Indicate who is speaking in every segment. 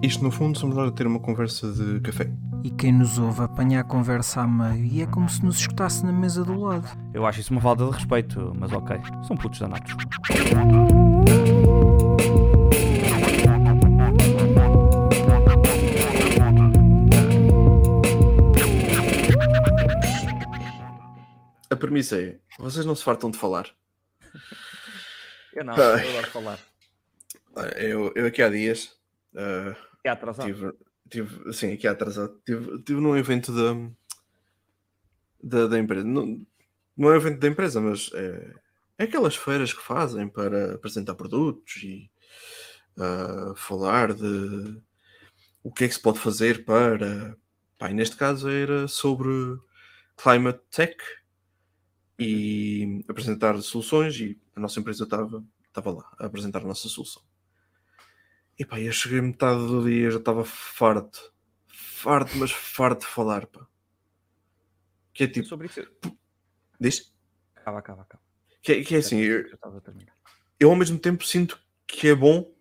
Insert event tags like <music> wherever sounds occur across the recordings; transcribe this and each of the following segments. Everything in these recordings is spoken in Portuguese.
Speaker 1: Isto, no fundo, somos nós a ter uma conversa de café.
Speaker 2: E quem nos ouve apanha a conversa a meio e é como se nos escutasse na mesa do lado.
Speaker 3: Eu acho isso uma falta de respeito, mas ok. São putos danados.
Speaker 1: A premissa é: vocês não se fartam de falar.
Speaker 3: Eu não,
Speaker 1: Ai.
Speaker 3: eu adoro falar.
Speaker 1: Eu, eu aqui há dias ah,
Speaker 3: É atrasado.
Speaker 1: tive, tive, sim, aqui atrasado, tive, tive num evento da, da, da empresa. Não, não é um evento da empresa, mas é, é aquelas feiras que fazem para apresentar produtos e ah, falar de o que é que se pode fazer para. Pá, neste caso era sobre climate tech e apresentar soluções e a nossa empresa estava, estava lá a apresentar a nossa solução. E pá, eu cheguei metade do dia já estava farto. Farto, mas farto de falar, pá. Que é tipo,
Speaker 3: Sobre isso.
Speaker 1: diz?
Speaker 3: Acaba, acaba, acaba.
Speaker 1: Que, é- que é assim, eu, eu ao mesmo tempo sinto que é bom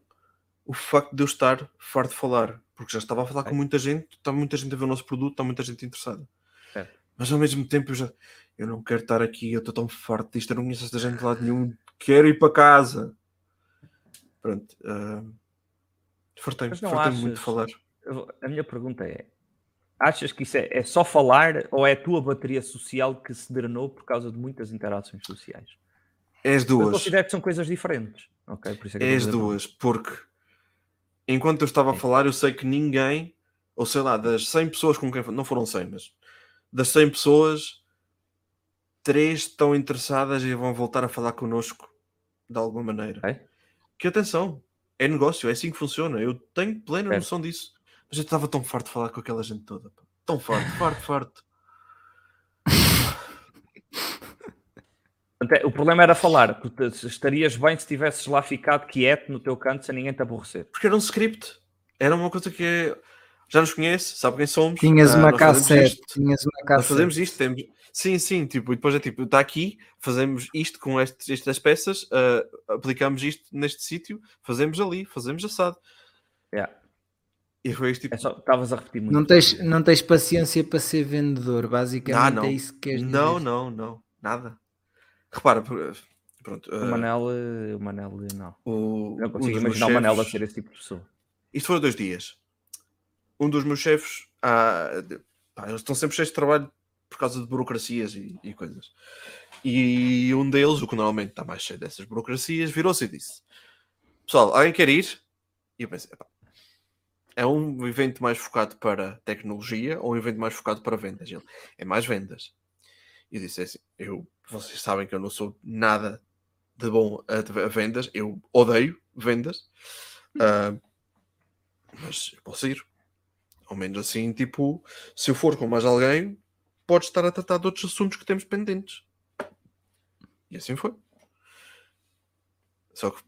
Speaker 1: o facto de eu estar farto de falar. Porque já estava a falar com
Speaker 3: Ok.
Speaker 1: muita gente, está muita gente a ver o nosso produto, está muita gente interessada.
Speaker 3: Certo.
Speaker 1: Mas ao mesmo tempo eu já eu não quero estar aqui, eu estou tão farto disto, eu não conheço esta gente de lado nenhum, quero ir para casa. Pronto. Uh, fartei-me
Speaker 3: Mas não
Speaker 1: fartei-me muito
Speaker 3: achas-
Speaker 1: falar.
Speaker 3: Eu- A minha pergunta é: achas que isso é, é só falar ou é a tua bateria social que se drenou por causa de muitas interações sociais?
Speaker 1: É as
Speaker 3: Eu
Speaker 1: duas.
Speaker 3: considero que são coisas diferentes. Ok, por isso é eu
Speaker 1: É as duas, porque enquanto eu estava a falar, eu sei que ninguém, ou sei lá, das 100 pessoas com quem não foram 100, mas das 100 pessoas, 3 estão interessadas e vão voltar a falar connosco de alguma maneira.
Speaker 3: Ok.
Speaker 1: Que atenção, é negócio, é assim que funciona. Eu tenho plena
Speaker 3: Certo.
Speaker 1: noção disso. Mas eu estava tão farto de falar com aquela gente toda. pá. Tão farto, farto, farto.
Speaker 3: É- O problema era falar. Tu estarias bem se tivesses lá ficado quieto no teu canto sem ninguém te aborrecer.
Speaker 1: Porque era um script. Era uma coisa que é- já nos conhece, sabe quem somos.
Speaker 2: Tinhas
Speaker 1: ah,
Speaker 2: uma
Speaker 1: nós
Speaker 2: cassete,
Speaker 1: isto.
Speaker 2: tinhas uma
Speaker 1: Nós
Speaker 2: cassete.
Speaker 1: fazemos isto, temos... sim, sim, tipo, e depois é tipo, está aqui, fazemos isto com estes, estas peças, ah, aplicamos isto neste sítio, fazemos ali, fazemos assado.
Speaker 3: Yeah.
Speaker 1: E foi isto tipo,
Speaker 3: É só, estavas a repetir muito.
Speaker 2: Não tens, não tens paciência para ser vendedor, basicamente
Speaker 1: Ah, não.
Speaker 2: é isso que queres
Speaker 1: não,
Speaker 2: dizer.
Speaker 1: não, não, nada. Repara, pronto,
Speaker 3: O
Speaker 1: ah,
Speaker 3: Manel, o Manel, eh, não.
Speaker 1: o,
Speaker 3: Não consigo imaginar o Manel a
Speaker 1: chefes-
Speaker 3: ser esse tipo de pessoa.
Speaker 1: Isto foram dois dias. Um dos meus chefes, ah, pá, eles estão sempre cheios de trabalho por causa de burocracias e, e coisas. E um deles, o que normalmente está mais cheio dessas burocracias, virou-se e disse: Pessoal, alguém quer ir? E eu pensei: "Epá, é um evento mais focado para tecnologia ou um evento mais focado para vendas? Ele é mais vendas. E eu disse assim: eu, vocês sabem que eu não sou nada de bom a, a vendas, eu odeio vendas. Ah, mas eu posso ir. Ao menos assim, tipo, se eu for com mais alguém, pode estar a tratar de outros assuntos que temos pendentes. E assim foi. Só que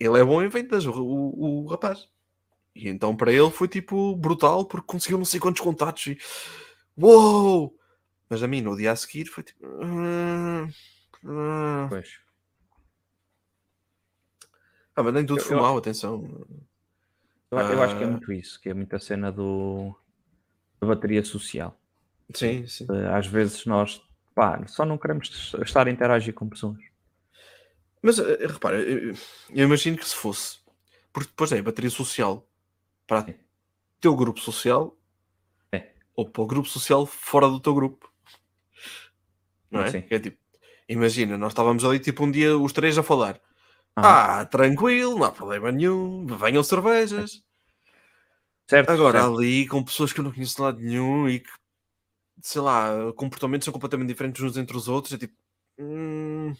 Speaker 1: ele é bom em vendas, o, o, o rapaz. E então para ele foi tipo brutal porque conseguiu não sei quantos contatos e uou! Mas a mim no dia a seguir foi tipo. "Ah, ah."
Speaker 3: Pois.
Speaker 1: Ah, mas nem tudo
Speaker 3: Eu-
Speaker 1: foi mal, atenção.
Speaker 3: Eu, eu acho que é
Speaker 1: Ah.
Speaker 3: muito isso, que é muita cena do da bateria social.
Speaker 1: Sim, sim.
Speaker 3: Eh, Às vezes nós pá, só não queremos estar a interagir com pessoas.
Speaker 1: Mas eh, repara, eu, eu imagino que se fosse, porque depois é bateria social para teu grupo social
Speaker 3: É.
Speaker 1: ou para o grupo social fora do teu grupo, não é?
Speaker 3: Sim.
Speaker 1: É tipo, imagina, nós estávamos ali tipo um dia os três a falar,
Speaker 3: Ah,
Speaker 1: ah, tranquilo, não há problema nenhum, venham cervejas.
Speaker 3: certo,
Speaker 1: Agora
Speaker 3: certo.
Speaker 1: ali com pessoas que eu não conheço de lado nenhum e que, sei lá, comportamentos são completamente diferentes uns entre os outros, é tipo, hum,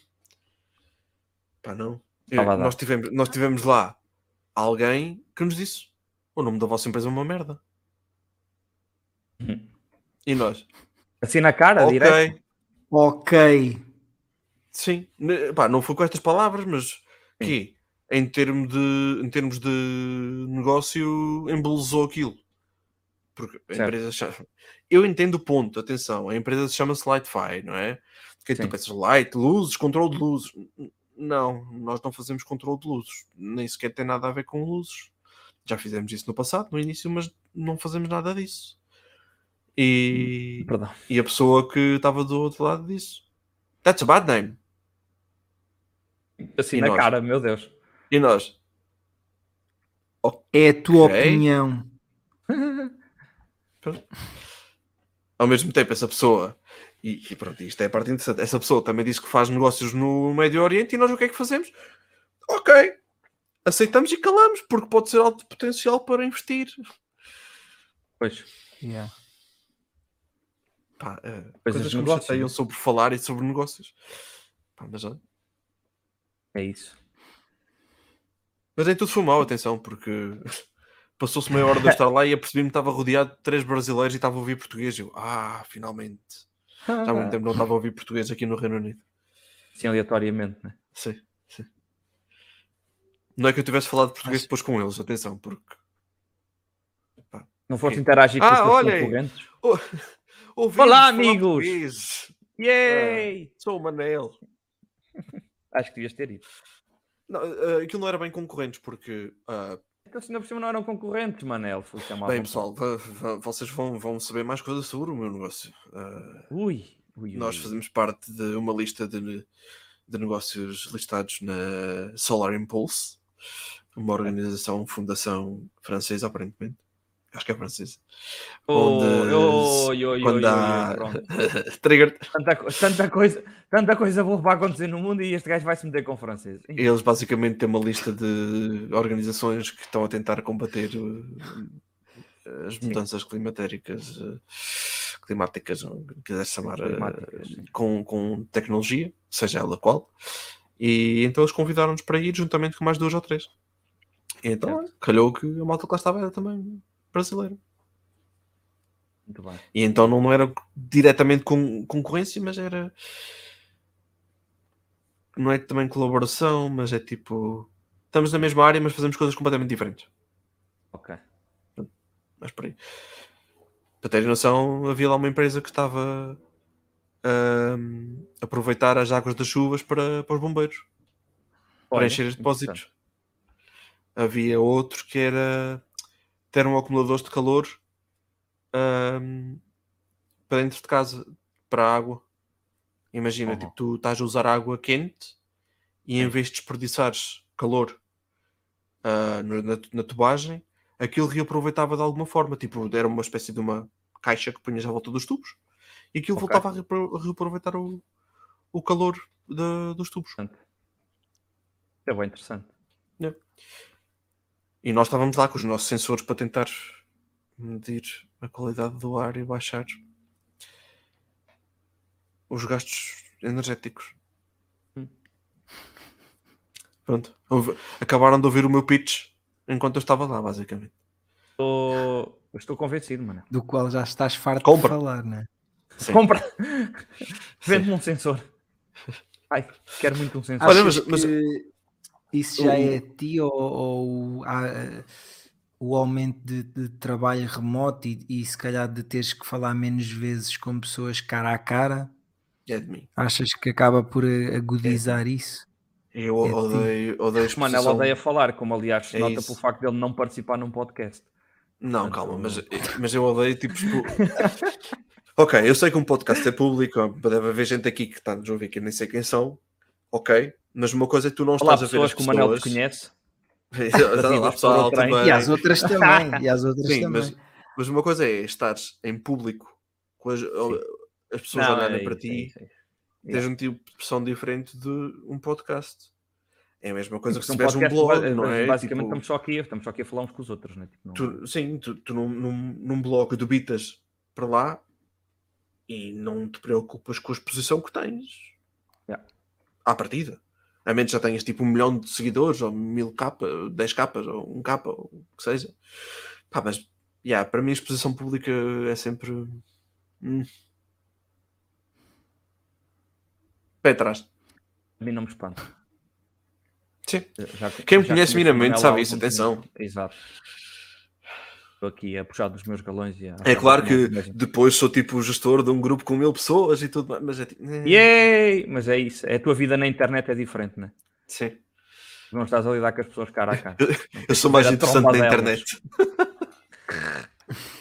Speaker 1: pá, não.
Speaker 3: Dar.
Speaker 1: nós, tivemos, nós tivemos lá alguém que nos disse o nome da vossa empresa é uma merda.
Speaker 3: Uhum.
Speaker 1: E nós,
Speaker 3: Assim na cara,
Speaker 1: ok,
Speaker 3: direto.
Speaker 2: Ok.
Speaker 1: sim, pá, não foi com estas palavras, mas que em, termo de, em termos de negócio embelezou aquilo. Porque a
Speaker 3: Certo.
Speaker 1: empresa chama... Eu entendo o ponto, atenção, a empresa chama-se Lightfy, não é? Que tu pensas, light, luzes, controle de luzes. Não, nós não fazemos controle de luzes, nem sequer tem nada a ver com luzes. Já fizemos isso no passado, no início, mas não fazemos nada disso. E,
Speaker 3: Perdão.
Speaker 1: e a pessoa que estava do outro lado disse: That's a bad name.
Speaker 3: Assim
Speaker 1: E
Speaker 3: na
Speaker 1: nós?
Speaker 3: cara, meu Deus.
Speaker 1: E nós,
Speaker 2: É a tua opinião. <laughs>
Speaker 1: ao mesmo tempo, essa pessoa, e, e pronto, isto é a parte interessante, essa pessoa também disse que faz negócios no Médio Oriente e nós o que é que fazemos? Ok, aceitamos e calamos, porque pode ser alto potencial para investir.
Speaker 3: Pois.
Speaker 2: Yeah.
Speaker 1: Pá, eh,
Speaker 3: Coisas
Speaker 1: que me
Speaker 3: negócio,
Speaker 1: chateiam
Speaker 3: não é?
Speaker 1: sobre falar e sobre negócios. Pá, mas, olha,
Speaker 3: É isso.
Speaker 1: mas nem tudo foi mal, atenção, porque <laughs> passou-se meia hora de eu estar lá e apercebi-me que estava rodeado de três brasileiros e estava a ouvir português. Eu, ah, finalmente. Já há muito tempo não estava a ouvir português aqui no Reino Unido.
Speaker 3: Sim, aleatoriamente, né?
Speaker 1: Sim, sim. Não é que eu tivesse falado português
Speaker 2: Acho-
Speaker 1: depois com eles, atenção, porque
Speaker 3: Não foste interagir com
Speaker 1: Ah,
Speaker 3: os teus
Speaker 1: olhem!
Speaker 3: concorrentes? Olá, amigos! Yay!
Speaker 1: Sou o Manel.
Speaker 3: Acho que devias ter ido.
Speaker 1: Não, eh, aquilo não era bem concorrentes, porque
Speaker 3: Então, se ainda por cima não eram concorrentes, Manel. Fui chamar
Speaker 1: bem pessoal, vocês vão, vão saber mais coisas sobre o meu negócio. Ah,
Speaker 3: Ui, ui, ui.
Speaker 1: nós fazemos parte de uma lista de, de negócios listados na Solar Impulse, uma organização, fundação francesa, aparentemente. Acho que é francesa.
Speaker 3: Oh,
Speaker 1: onde
Speaker 3: oi, oi,
Speaker 1: quando
Speaker 3: oi,
Speaker 1: há <laughs> trigger,
Speaker 3: Tanta, tanta coisa, tanta coisa boa para acontecer no mundo e este gajo vai se meter com francês.
Speaker 1: eles basicamente têm uma lista de organizações que estão a tentar combater uh, as
Speaker 3: Sim.
Speaker 1: mudanças climatéricas, uh, climáticas, ou como quiser chamar,
Speaker 3: climáticas, sim.
Speaker 1: com, com tecnologia, seja ela qual. E então eles convidaram-nos para ir juntamente com mais duas ou três. E então
Speaker 3: Certo.
Speaker 1: calhou que a malta que lá estava era também brasileira. E então não, era diretamente com, concorrência, mas era. Não é também colaboração, mas é tipo. Estamos na mesma área, mas fazemos coisas completamente diferentes.
Speaker 3: Ok.
Speaker 1: Mas por aí. Para terem noção, havia lá uma empresa que estava ahm, a aproveitar as águas das chuvas para, para os bombeiros, para
Speaker 3: Olha,
Speaker 1: encher os depósitos. Havia outro que era ter um acumulador de calor ahm, para dentro de casa, para a água. Imagina,
Speaker 3: Uhum.
Speaker 1: tipo, tu estás a usar água quente e em vez de desperdiçares calor no- na, na tubagem, aquilo reaproveitava de alguma forma. Tipo, era uma espécie de uma caixa que punhas à volta dos tubos e aquilo
Speaker 3: Ok.
Speaker 1: voltava a reaproveitar o, o calor da- dos tubos.
Speaker 3: É bem interessante.
Speaker 1: E nós estávamos lá com os nossos sensores para tentar medir a qualidade do ar e baixar os gastos energéticos.
Speaker 3: Hum.
Speaker 1: Pronto. Acabaram de ouvir o meu pitch enquanto eu estava lá, basicamente.
Speaker 3: Estou, estou convencido, mano.
Speaker 2: Do qual já estás farto
Speaker 1: Compra.
Speaker 2: de falar, né?
Speaker 1: Sim.
Speaker 3: Compra! <laughs> Vende-me um sensor. Ai, quero muito um sensor.
Speaker 1: Olha, mas- mas-
Speaker 2: isso já
Speaker 1: o-
Speaker 2: é a ti ou, ou eh, o aumento de, de trabalho remoto e, e se calhar de teres que falar menos vezes com pessoas cara a cara?
Speaker 1: É de mim.
Speaker 2: Achas que acaba por eh, agudizar isso?
Speaker 1: Eu
Speaker 2: É de
Speaker 1: odeio, odeio a
Speaker 3: Mano, ela odeia falar, como aliás se
Speaker 1: É
Speaker 3: nota
Speaker 1: isso.
Speaker 3: pelo facto dele não participar num podcast.
Speaker 1: Não, calma, mas, mas eu odeio tipo. expo- <laughs> ok, eu sei que um podcast é público, deve haver gente aqui que está a nos ouvir que eu nem sei quem são, ok, mas uma coisa é tu não
Speaker 3: Olá,
Speaker 1: estás a ver
Speaker 3: pessoas
Speaker 1: as
Speaker 3: que o Manel te
Speaker 1: pessoas.
Speaker 3: conhece. <laughs>
Speaker 2: E às outras <laughs> também. E às outras
Speaker 1: Sim,
Speaker 2: também.
Speaker 1: mas, mas uma coisa é estares em público com as, as pessoas olharem
Speaker 3: é
Speaker 1: para
Speaker 3: é
Speaker 1: ti,
Speaker 3: é
Speaker 1: tens um tipo de pressão diferente de um podcast. É a mesma coisa que se
Speaker 3: um
Speaker 1: tiveres um blog, não é?
Speaker 3: Basicamente
Speaker 1: Tipo,
Speaker 3: estamos só aqui, estamos só aqui a falar uns com os outros, né? Tipo, não-
Speaker 1: tu, sim, tu, tu num, num, num blog debitas para lá e não te preocupas com a exposição que tens
Speaker 3: Yeah.
Speaker 1: à partida. A menos já tenhas tipo um milhão de seguidores, ou mil capas, dez capas, ou um capa, ou o que seja. Pá, mas yeah, para mim a exposição pública é sempre hum. pé atrás.
Speaker 3: A mim não me espanta.
Speaker 1: Sim.
Speaker 3: Já-
Speaker 1: Quem me conhece minimamente sabe isso, atenção.
Speaker 3: tempo. Exato. Estou aqui a puxar dos meus galões e a
Speaker 1: É claro que
Speaker 3: Mas-
Speaker 1: depois sou tipo o gestor de um grupo com mil pessoas e tudo mais, mas é tipo.
Speaker 3: Yay! Mas é isso. É a tua vida na internet é diferente, né?
Speaker 1: Sim.
Speaker 3: Não estás a lidar com as pessoas cara a cara.
Speaker 1: Eu sou mais interessante na
Speaker 3: delas.
Speaker 1: internet. <laughs>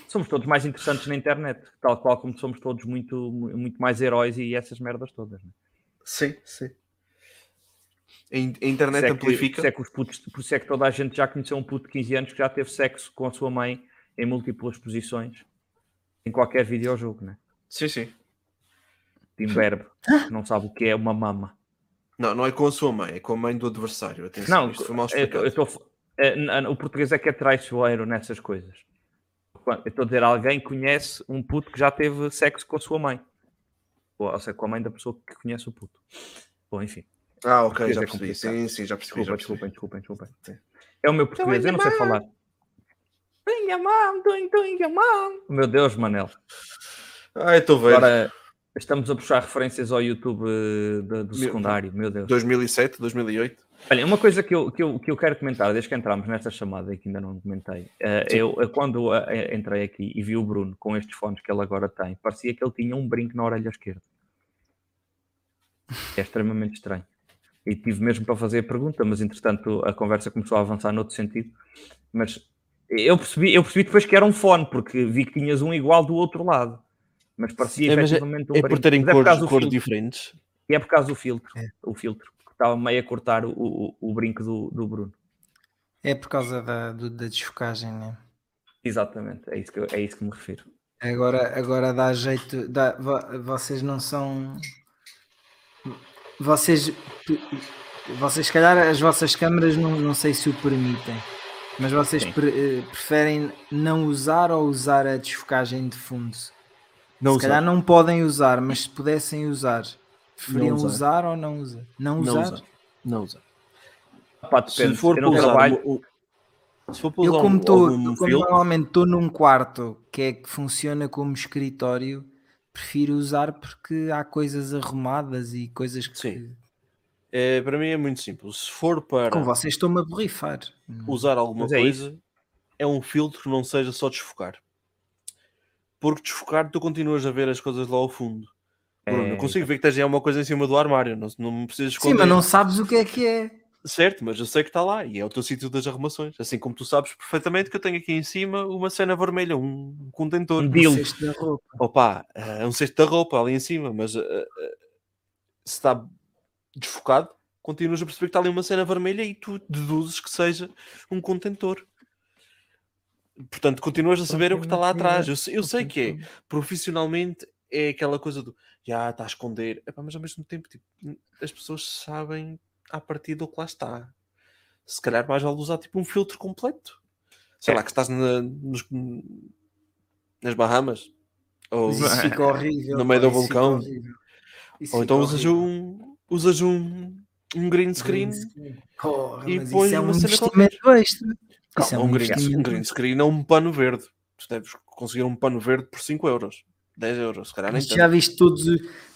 Speaker 3: Somos todos mais interessantes na internet, tal qual como somos todos muito, muito mais heróis e essas merdas todas. né?
Speaker 1: Sim, sim. A internet
Speaker 3: é que-
Speaker 1: amplifica.
Speaker 3: Por isso, é que os putos- por isso é que toda a gente já conheceu um puto de 15 anos que já teve sexo com a sua mãe em múltiplas posições em qualquer videojogo, né?
Speaker 1: Sim, sim.
Speaker 3: Timberbe, não sabe o que é uma mama.
Speaker 1: Não, não é com a sua mãe, é com a mãe do adversário. Atenção,
Speaker 3: Não,
Speaker 1: isto foi mal
Speaker 3: eu-
Speaker 1: explicado.
Speaker 3: eu tô- é, o português é que é traiçoeiro nessas coisas. Eu estou a dizer, alguém conhece um puto que já teve sexo com a sua mãe. Ou, ou seja, com a mãe da pessoa que conhece o puto. Bom, enfim.
Speaker 1: Ah, ok, já
Speaker 3: é
Speaker 1: percebi. Sim, sim, já percebi. já
Speaker 3: Desculpa,
Speaker 1: percebi.
Speaker 3: desculpem, desculpem, desculpem. É o meu português, eu não sei falar. Mom. Meu Deus, Manel.
Speaker 1: Ah, eu estou ver.
Speaker 3: Agora estamos a puxar referências ao YouTube eh, do, do secundário, meu Deus.
Speaker 1: 2007, 2008.
Speaker 3: Olha, uma coisa que eu, que, eu, que eu quero comentar, desde que entramos nesta chamada e que ainda não comentei, eh, eu eh, quando entrei aqui e vi o Bruno com estes fones que ele agora tem, parecia que ele tinha um brinco na orelha esquerda. É extremamente estranho. E tive mesmo para fazer a pergunta, mas entretanto a conversa começou a avançar noutro sentido. Mas eu percebi, eu percebi depois que era um fone, porque vi que tinhas um igual do outro lado. Mas parecia
Speaker 4: É, mas é-
Speaker 3: efetivamente um
Speaker 4: É por terem
Speaker 3: é
Speaker 4: cores,
Speaker 3: do
Speaker 4: cores diferentes.
Speaker 3: E é por causa do filtro.
Speaker 2: É.
Speaker 3: O filtro. Que estava meio a cortar o, o, o brinco do, do Bruno.
Speaker 2: É por causa da, do- da desfocagem, né?
Speaker 3: Exatamente. É isso que, eu- é isso que me refiro.
Speaker 2: Agora, agora dá jeito. Dá, vo- vocês não são. Vocês. Vocês, se calhar, as vossas câmaras não, não sei se o permitem, mas vocês pre- eh, preferem não usar ou usar a desfocagem de fundo?
Speaker 4: Não
Speaker 2: se
Speaker 4: usar.
Speaker 2: calhar não podem usar, mas se pudessem usar, preferiam
Speaker 4: usar.
Speaker 2: usar. ou não usar? Não
Speaker 4: Não
Speaker 2: usar?
Speaker 4: usar. Não usar.
Speaker 3: Pá, depende.
Speaker 4: Se for
Speaker 3: eu
Speaker 4: para usar,
Speaker 3: trabalho.
Speaker 4: um- se for para
Speaker 2: Eu,
Speaker 4: usar
Speaker 2: como,
Speaker 4: um-
Speaker 2: tô,
Speaker 4: algum
Speaker 2: como normalmente estou num quarto que é que funciona como escritório, prefiro usar porque há coisas arrumadas e coisas que.
Speaker 4: Sim. é, para mim é muito simples. Se for para
Speaker 2: Com vocês estão-me a borrifar.
Speaker 4: usar alguma
Speaker 3: é
Speaker 4: coisa, é um filtro que não seja só desfocar. Porque desfocar, tu continuas a ver as coisas lá ao fundo. Bruno, eu
Speaker 3: É,
Speaker 4: consigo ver que tens aí uma coisa em cima do armário, não, não me precisas
Speaker 2: Sim,
Speaker 4: esconder.
Speaker 2: mas não sabes o que é que é.
Speaker 4: Certo, mas eu sei que está lá e é o teu sítio das arrumações. Assim como tu sabes perfeitamente que eu tenho aqui em cima uma cena vermelha, um contentor.
Speaker 3: Um Dildo.
Speaker 2: cesto da roupa.
Speaker 4: Opa, é um cesto da roupa ali em cima, mas eh, eh, se está desfocado, continuas a perceber que está ali uma cena vermelha e tu deduzes que seja um contentor. Portanto, continuas a saber o que está lá atrás. Eu, sei- eu sei que é. Profissionalmente é aquela coisa do já está a esconder, Epá, mas ao mesmo tempo tipo, as pessoas sabem a partir do que lá está. Se calhar mais vale usar tipo um filtro completo. Sei
Speaker 3: É.
Speaker 4: lá, que estás na- nos- nas Bahamas. Ou,
Speaker 2: isso <laughs> fica horrível.
Speaker 4: No meio do vulcão. ou então usas
Speaker 2: horrível.
Speaker 4: um, usas um, um green screen.
Speaker 2: Porra,
Speaker 4: e
Speaker 2: mas
Speaker 4: pões
Speaker 2: é um
Speaker 4: uma cena
Speaker 2: investimento extra. Isso é
Speaker 4: Calma, um, green, um green screen é um pano verde. Tu deves conseguir um pano verde por 5 euros. 10 euros, se calhar nem
Speaker 2: Mas já viste todos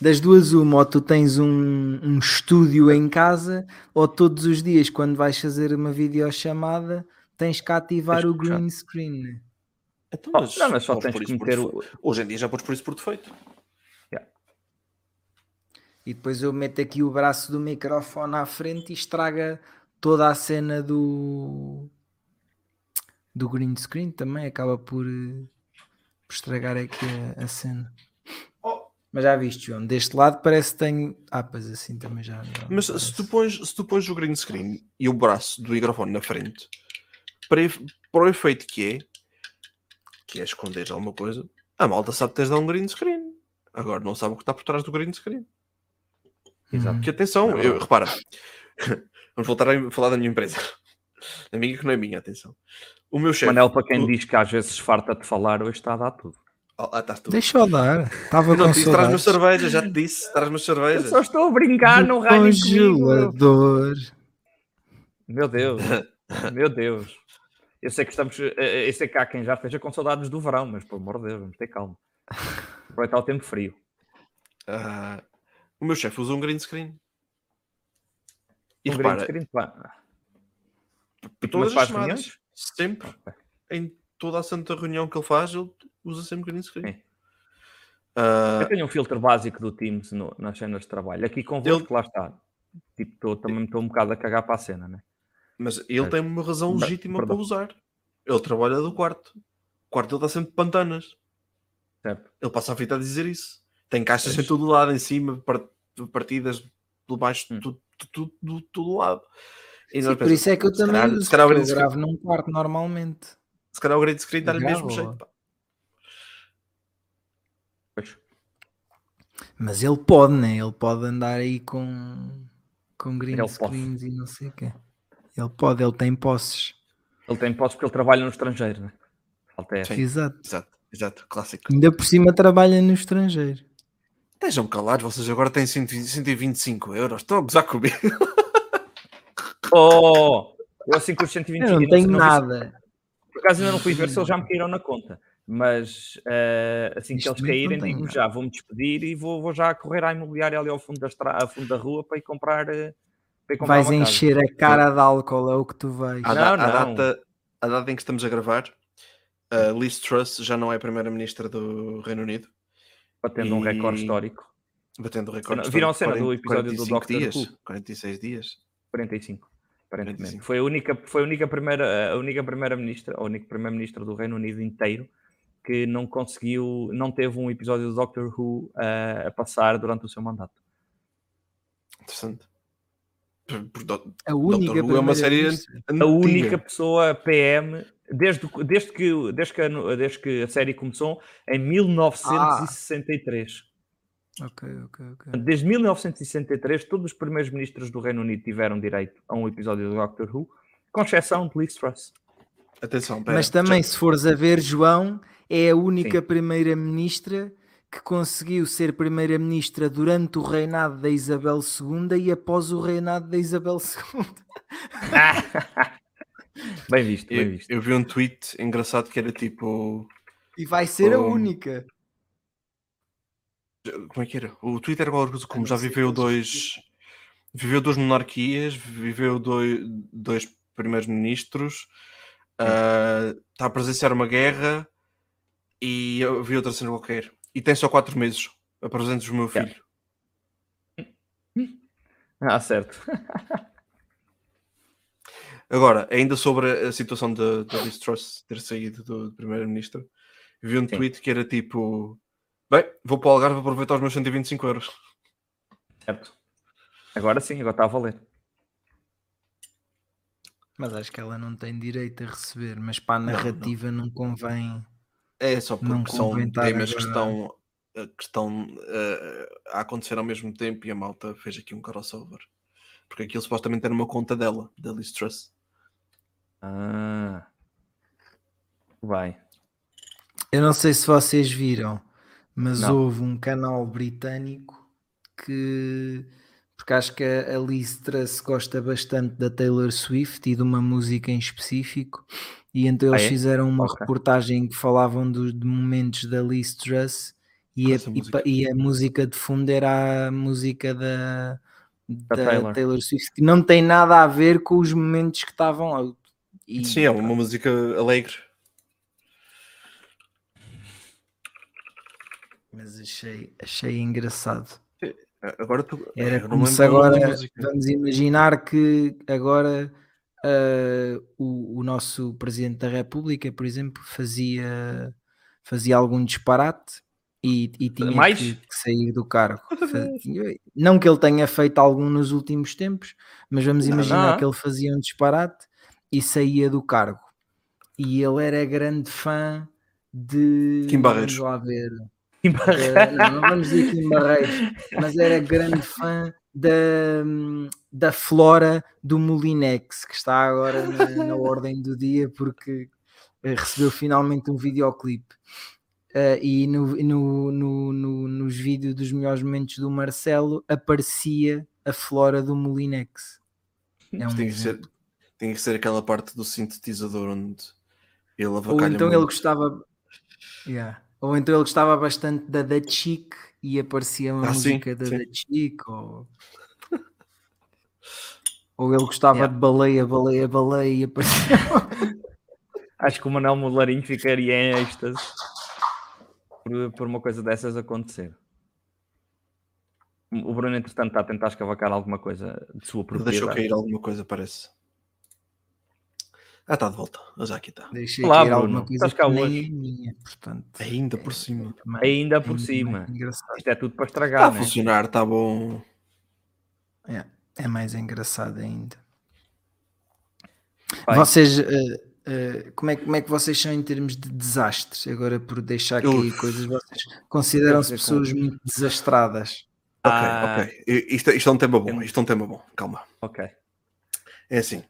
Speaker 2: das duas uma, ou tu tens um, um estúdio em casa, ou todos os dias quando vais fazer uma videochamada tens que ativar
Speaker 3: Tens
Speaker 2: o green screen. né?
Speaker 4: Então,
Speaker 3: Oh, não, mas só tens que meter o.
Speaker 4: Hoje em dia já podes por isso por defeito.
Speaker 2: E depois eu meto aqui o braço do microfone à frente e estraga toda a cena do do green screen também, acaba por, eh, por estragar aqui a, a cena.
Speaker 1: Oh.
Speaker 2: Mas já viste, João, deste lado parece que tenho. Ah, pois assim também já.
Speaker 1: Mas se tu, pões, se tu pões o green screen e o braço do microfone na frente, para, para o efeito que é, que é esconder alguma coisa, a malta sabe que tens de dar um green screen. Agora não sabe o que está por trás do green screen.
Speaker 3: Exato.
Speaker 2: Hum.
Speaker 1: Que atenção,
Speaker 3: É
Speaker 1: eu, repara, <laughs> vamos voltar a falar da minha empresa. <laughs> A minha que não é minha, atenção. O meu chefe.
Speaker 3: Manel, para quem
Speaker 1: o-
Speaker 3: diz que às vezes farta de falar, hoje está a dar tudo.
Speaker 1: Ah, estás tu.
Speaker 2: Deixa eu dar. Estava
Speaker 1: Eu não
Speaker 2: com
Speaker 1: disse, traz-me cerveja, já te disse, traz-me
Speaker 3: Eu
Speaker 1: cervejas.
Speaker 3: só estou a brincar, não
Speaker 2: Do
Speaker 3: ralhem comigo.
Speaker 2: congelador.
Speaker 3: Meu Deus, meu Deus. Eu sei que estamos. eh, eh, Eu sei que há quem já esteja com saudades do verão, mas pelo amor de Deus, vamos ter calma. Aproveitar o tempo frio.
Speaker 1: Ah, o meu chefe usa um green screen. E
Speaker 3: Um
Speaker 1: repara,
Speaker 3: green screen, pá.
Speaker 1: todas as
Speaker 3: faz
Speaker 1: chamadas,
Speaker 3: reuniões?
Speaker 1: Sempre, em toda a santa reunião que ele faz, ele usa sempre green screen.
Speaker 3: Sim.
Speaker 1: Ah,
Speaker 3: Eu tenho um filtro básico do Teams no- nas cenas de trabalho. Aqui convosco, lá está. Tipo, tô, também estou um bocado a cagar para a cena, né?
Speaker 1: Mas ele
Speaker 3: Certo.
Speaker 1: tem uma razão legítima
Speaker 3: perdão.
Speaker 1: para usar. Ele trabalha do quarto. O quarto ele está sempre de pantanas.
Speaker 3: Certo.
Speaker 1: Ele passa a vida a dizer isso. Tem caixas em
Speaker 3: Pois.
Speaker 1: todo lado, em cima, par- partidas pelo baixo,
Speaker 3: Hum.
Speaker 1: tudo, tudo, tudo, todo lado. E
Speaker 2: Sim, por isso é que eu
Speaker 1: se
Speaker 2: também
Speaker 1: calhar-
Speaker 2: uso,
Speaker 1: se calhar
Speaker 2: eu
Speaker 1: green
Speaker 2: gravo num quarto normalmente.
Speaker 1: Se calhar o grade screen dá-lhe mesmo jeito. pá.
Speaker 3: Pois.
Speaker 2: Mas ele pode, né? Ele pode andar aí com, com green
Speaker 3: Ele pode.
Speaker 2: screens e não sei o quê. Ele pode, ele tem posses.
Speaker 3: Ele tem posse porque ele trabalha no estrangeiro, né? Falta essa.
Speaker 1: Sim.
Speaker 2: Exato.
Speaker 1: Exato, exato, clássico.
Speaker 2: Ainda por cima trabalha no estrangeiro.
Speaker 1: Estejam calados, vocês agora têm 120 125 euros. Estão a gozar comigo. <laughs>
Speaker 3: Oh! Eu assim com os 120
Speaker 2: Eu não tenho
Speaker 3: se-
Speaker 2: nada.
Speaker 3: Por acaso ainda não fui ver se eles já me caíram na conta. Mas eh, assim que
Speaker 2: Neste
Speaker 3: eles caírem,
Speaker 2: não
Speaker 3: digo
Speaker 2: nada.
Speaker 3: já, vou-me despedir e vou, vou já correr à imobiliária ali ao fundo da, estra... ao fundo da rua para ir comprar. eh, Para ir comprar
Speaker 2: Vais
Speaker 3: uma casa.
Speaker 2: encher a cara de álcool, é o que tu vais.
Speaker 1: A,
Speaker 3: Não,
Speaker 1: da- a
Speaker 3: não.
Speaker 1: data, a data em que estamos a gravar, a Liz Truss já não é a primeira-ministra do Reino Unido,
Speaker 3: Batendo um
Speaker 1: E-
Speaker 3: recorde histórico.
Speaker 1: batendo o recorde.
Speaker 3: Viram a cena do episódio do
Speaker 1: 45
Speaker 3: Doctor
Speaker 1: dias,
Speaker 3: Who?
Speaker 1: 46 dias.
Speaker 3: 45. Aparentemente.
Speaker 1: 45.
Speaker 3: Foi a única, foi a única primeira, a única primeira-ministra, a única primeira-ministra do Reino Unido inteiro que não conseguiu, não teve um episódio do Doctor Who eh, a passar durante o seu mandato.
Speaker 1: Interessante. Por- por do-
Speaker 2: A única
Speaker 1: Who é uma série.
Speaker 3: A única pessoa PM desde, desde, que, desde, que, a, desde que a série começou em 1963.
Speaker 2: Ok, ok, ok.
Speaker 3: Desde 1963, todos os primeiros ministros do Reino Unido tiveram direito a um episódio do Doctor Who, com exceção de Liz Truss.
Speaker 1: Atenção, pera,
Speaker 2: Mas também,
Speaker 1: já-
Speaker 2: se fores a ver, João é a única primeira-ministra que conseguiu ser primeira-ministra durante o reinado da Isabel II e após o reinado da Isabel <laughs> II.
Speaker 3: Bem visto, bem
Speaker 1: eu,
Speaker 3: visto.
Speaker 1: eu vi um tweet engraçado que era tipo.
Speaker 2: E vai ser a
Speaker 1: Um,
Speaker 2: única.
Speaker 1: Como é que era? O Twitter era qualquer coisa como já viveu dois. Viveu duas monarquias, viveu dois, dois primeiros-ministros, ah, está a presenciar uma guerra e eu vi outra cena qualquer. E tem só quatro meses. Apresentes o meu
Speaker 3: Yeah.
Speaker 1: filho.
Speaker 3: Ah, certo.
Speaker 1: Agora, ainda sobre a situação da da Liz ter saído do, do primeiro-ministro, vi um
Speaker 3: Sim.
Speaker 1: tweet que era tipo: Bem, vou para o Algarve aproveitar os meus 125 euros.
Speaker 3: certo. Agora sim, agora está a valer.
Speaker 2: Mas acho que ela não tem direito a receber, mas para a
Speaker 1: não.
Speaker 2: narrativa não, convém.
Speaker 1: É só
Speaker 2: Não
Speaker 1: porque são temas que estão, eh, que estão eh, a acontecer ao mesmo tempo e a malta fez aqui um crossover. Porque aquilo supostamente era uma conta dela, da Liz Truss.
Speaker 3: Ah. Vai.
Speaker 2: Eu não sei se vocês viram, mas
Speaker 3: Não.
Speaker 2: houve um canal britânico que. Porque acho que a Liz Truss gosta bastante da Taylor Swift e de uma música em específico, e então
Speaker 3: Ah,
Speaker 2: eles
Speaker 3: é?
Speaker 2: fizeram uma
Speaker 3: Ok.
Speaker 2: reportagem que falavam dos de momentos da Liz Truss e a, e e a música de fundo era a música da, da,
Speaker 3: Taylor.
Speaker 2: Taylor. Swift, que não tem nada a ver com os momentos que estavam lá. E,
Speaker 1: Sim, é uma música alegre.
Speaker 2: Mas achei, achei engraçado.
Speaker 1: Agora tu.
Speaker 2: Era
Speaker 1: não
Speaker 2: como se agora vamos imaginar que agora ah, o, o nosso Presidente da República, por exemplo, fazia, fazia algum disparate e, e tinha
Speaker 3: Mais?
Speaker 2: que, que sair do cargo. Não que ele tenha feito algum nos últimos tempos, mas vamos
Speaker 3: Não,
Speaker 2: imaginar
Speaker 3: não.
Speaker 2: que ele fazia um disparate e saía do cargo. E ele era grande fã de.
Speaker 1: Kim Barreiros.
Speaker 2: Vamos lá ver.
Speaker 3: Barreiros.
Speaker 2: não, vamos dizer Barreiros, mas era grande fã da, da flora do Molinex, que está agora na, na ordem do dia, porque eh, recebeu finalmente um videoclipe. Eh, e no, no, no, no- nos vídeos dos melhores momentos do Marcelo aparecia a flora do Molinex. É um
Speaker 1: Tem que, ser, tem que ser aquela parte do sintetizador onde ele
Speaker 2: Ou
Speaker 1: avacalha
Speaker 2: então ele
Speaker 1: muito.
Speaker 2: gostava. Yeah. Ou então ele gostava bastante da da Chic e aparecia uma
Speaker 1: Ah, sim,
Speaker 2: música da
Speaker 1: sim.
Speaker 2: da Chic. Ou... ou ele gostava
Speaker 3: Yeah.
Speaker 2: de baleia, baleia, baleia e aparecia. <laughs>
Speaker 3: Acho que o Manuel Molarinho ficaria em êxtase por, por uma coisa dessas acontecer. O Bruno, entretanto, está a tentar escavacar alguma coisa de sua
Speaker 1: Deixou
Speaker 3: propriedade.
Speaker 1: cair alguma coisa, parece. Ah, está de volta. Ah, Já aqui está.
Speaker 2: Deixei
Speaker 3: Olá,
Speaker 2: cair alguma
Speaker 3: Bruno.
Speaker 2: coisa
Speaker 3: Estás cá
Speaker 2: que nem
Speaker 3: hoje?
Speaker 2: é minha, portanto.
Speaker 1: Ainda por cima.
Speaker 2: também-
Speaker 3: Ainda por
Speaker 2: ainda
Speaker 3: cima. Isto é tudo para
Speaker 1: Está a
Speaker 3: estragar, né?
Speaker 1: funcionar, está bom.
Speaker 2: É, é mais engraçado ainda.
Speaker 3: Vai.
Speaker 2: Vocês, eh, eh, como, é, como é que vocês são em termos de desastres? Agora, por deixar aqui
Speaker 1: Uf.
Speaker 2: coisas, vocês consideram-se pessoas muito desastradas.
Speaker 1: Ok,
Speaker 3: Ah.
Speaker 1: ok. I- Isto, isto é um tema bom. Isto é um tema bom. Calma.
Speaker 3: Ok.
Speaker 1: É assim.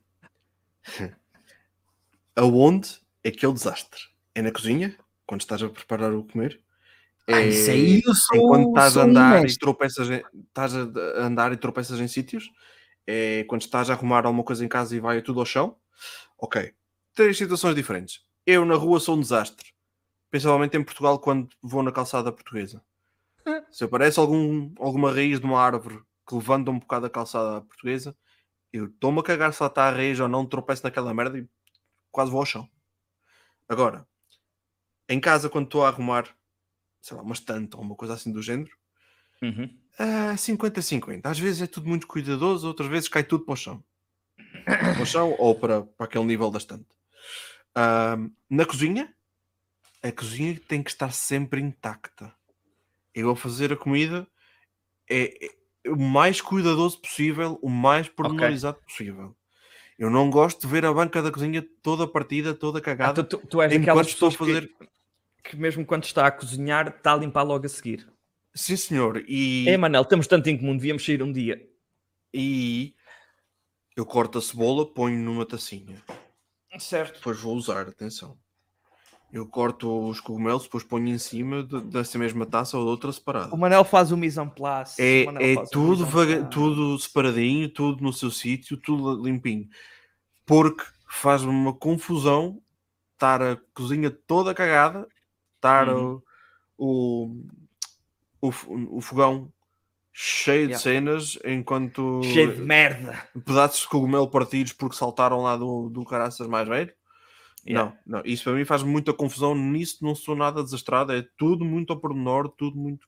Speaker 1: Aonde é que é o desastre? É na cozinha? Quando estás a preparar o comer? É
Speaker 2: Ah, isso aí eu sou,
Speaker 1: enquanto estás
Speaker 2: sou
Speaker 1: a andar e tropeças em, estás a andar e tropeças em sítios? É quando estás a arrumar alguma coisa em casa e vai tudo ao chão? Ok. Três situações diferentes. Eu na rua sou um desastre. Principalmente em Portugal quando vou na calçada portuguesa. Se aparece algum, alguma raiz de uma árvore que levanta um bocado a calçada portuguesa, eu estou-me a cagar se lá está a raiz ou não, tropeço naquela merda e quase vou ao chão. Agora, em casa, quando estou a arrumar, sei lá, uma estante ou uma coisa assim do género,
Speaker 3: Uhum.
Speaker 1: ah, 50-50. Às vezes é tudo muito cuidadoso, outras vezes cai tudo para o chão. Para o chão ou para, para aquele nível da estante. Ah, na cozinha, a cozinha tem que estar sempre intacta. Eu a fazer a comida é, é o mais cuidadoso possível, o mais pormenorizado possível. Eu não gosto de ver a banca da cozinha toda partida, toda
Speaker 3: Ah,
Speaker 1: cagada.
Speaker 3: tu, tu, tu és
Speaker 1: enquanto
Speaker 3: daquelas
Speaker 1: estou a
Speaker 3: pessoas que, que mesmo quando está a cozinhar está a limpar logo a seguir.
Speaker 1: Sim, senhor. E,
Speaker 3: É, Manel, temos tanto em comum, devíamos sair um dia.
Speaker 1: e eu corto a cebola, ponho numa tacinha.
Speaker 3: Certo.
Speaker 1: Depois vou usar, atenção. Eu corto os cogumelos, depois ponho em cima de- dessa mesma taça ou de outra separada.
Speaker 3: O Manel faz o mise en place.
Speaker 1: É, é tudo, vaga- tudo separadinho, tudo no seu sítio, tudo limpinho. Porque faz uma confusão estar a cozinha toda cagada, estar
Speaker 3: Uhum.
Speaker 1: o, o, o, o fogão cheio de
Speaker 3: Yeah.
Speaker 1: cenas, enquanto
Speaker 3: Cheio de merda.
Speaker 1: pedaços de cogumelo partidos porque saltaram lá do, do caraças mais velho.
Speaker 3: Yeah.
Speaker 1: Não, não, isso para mim faz muita confusão. Nisso não sou nada desastrado, é tudo muito ao pormenor, tudo muito.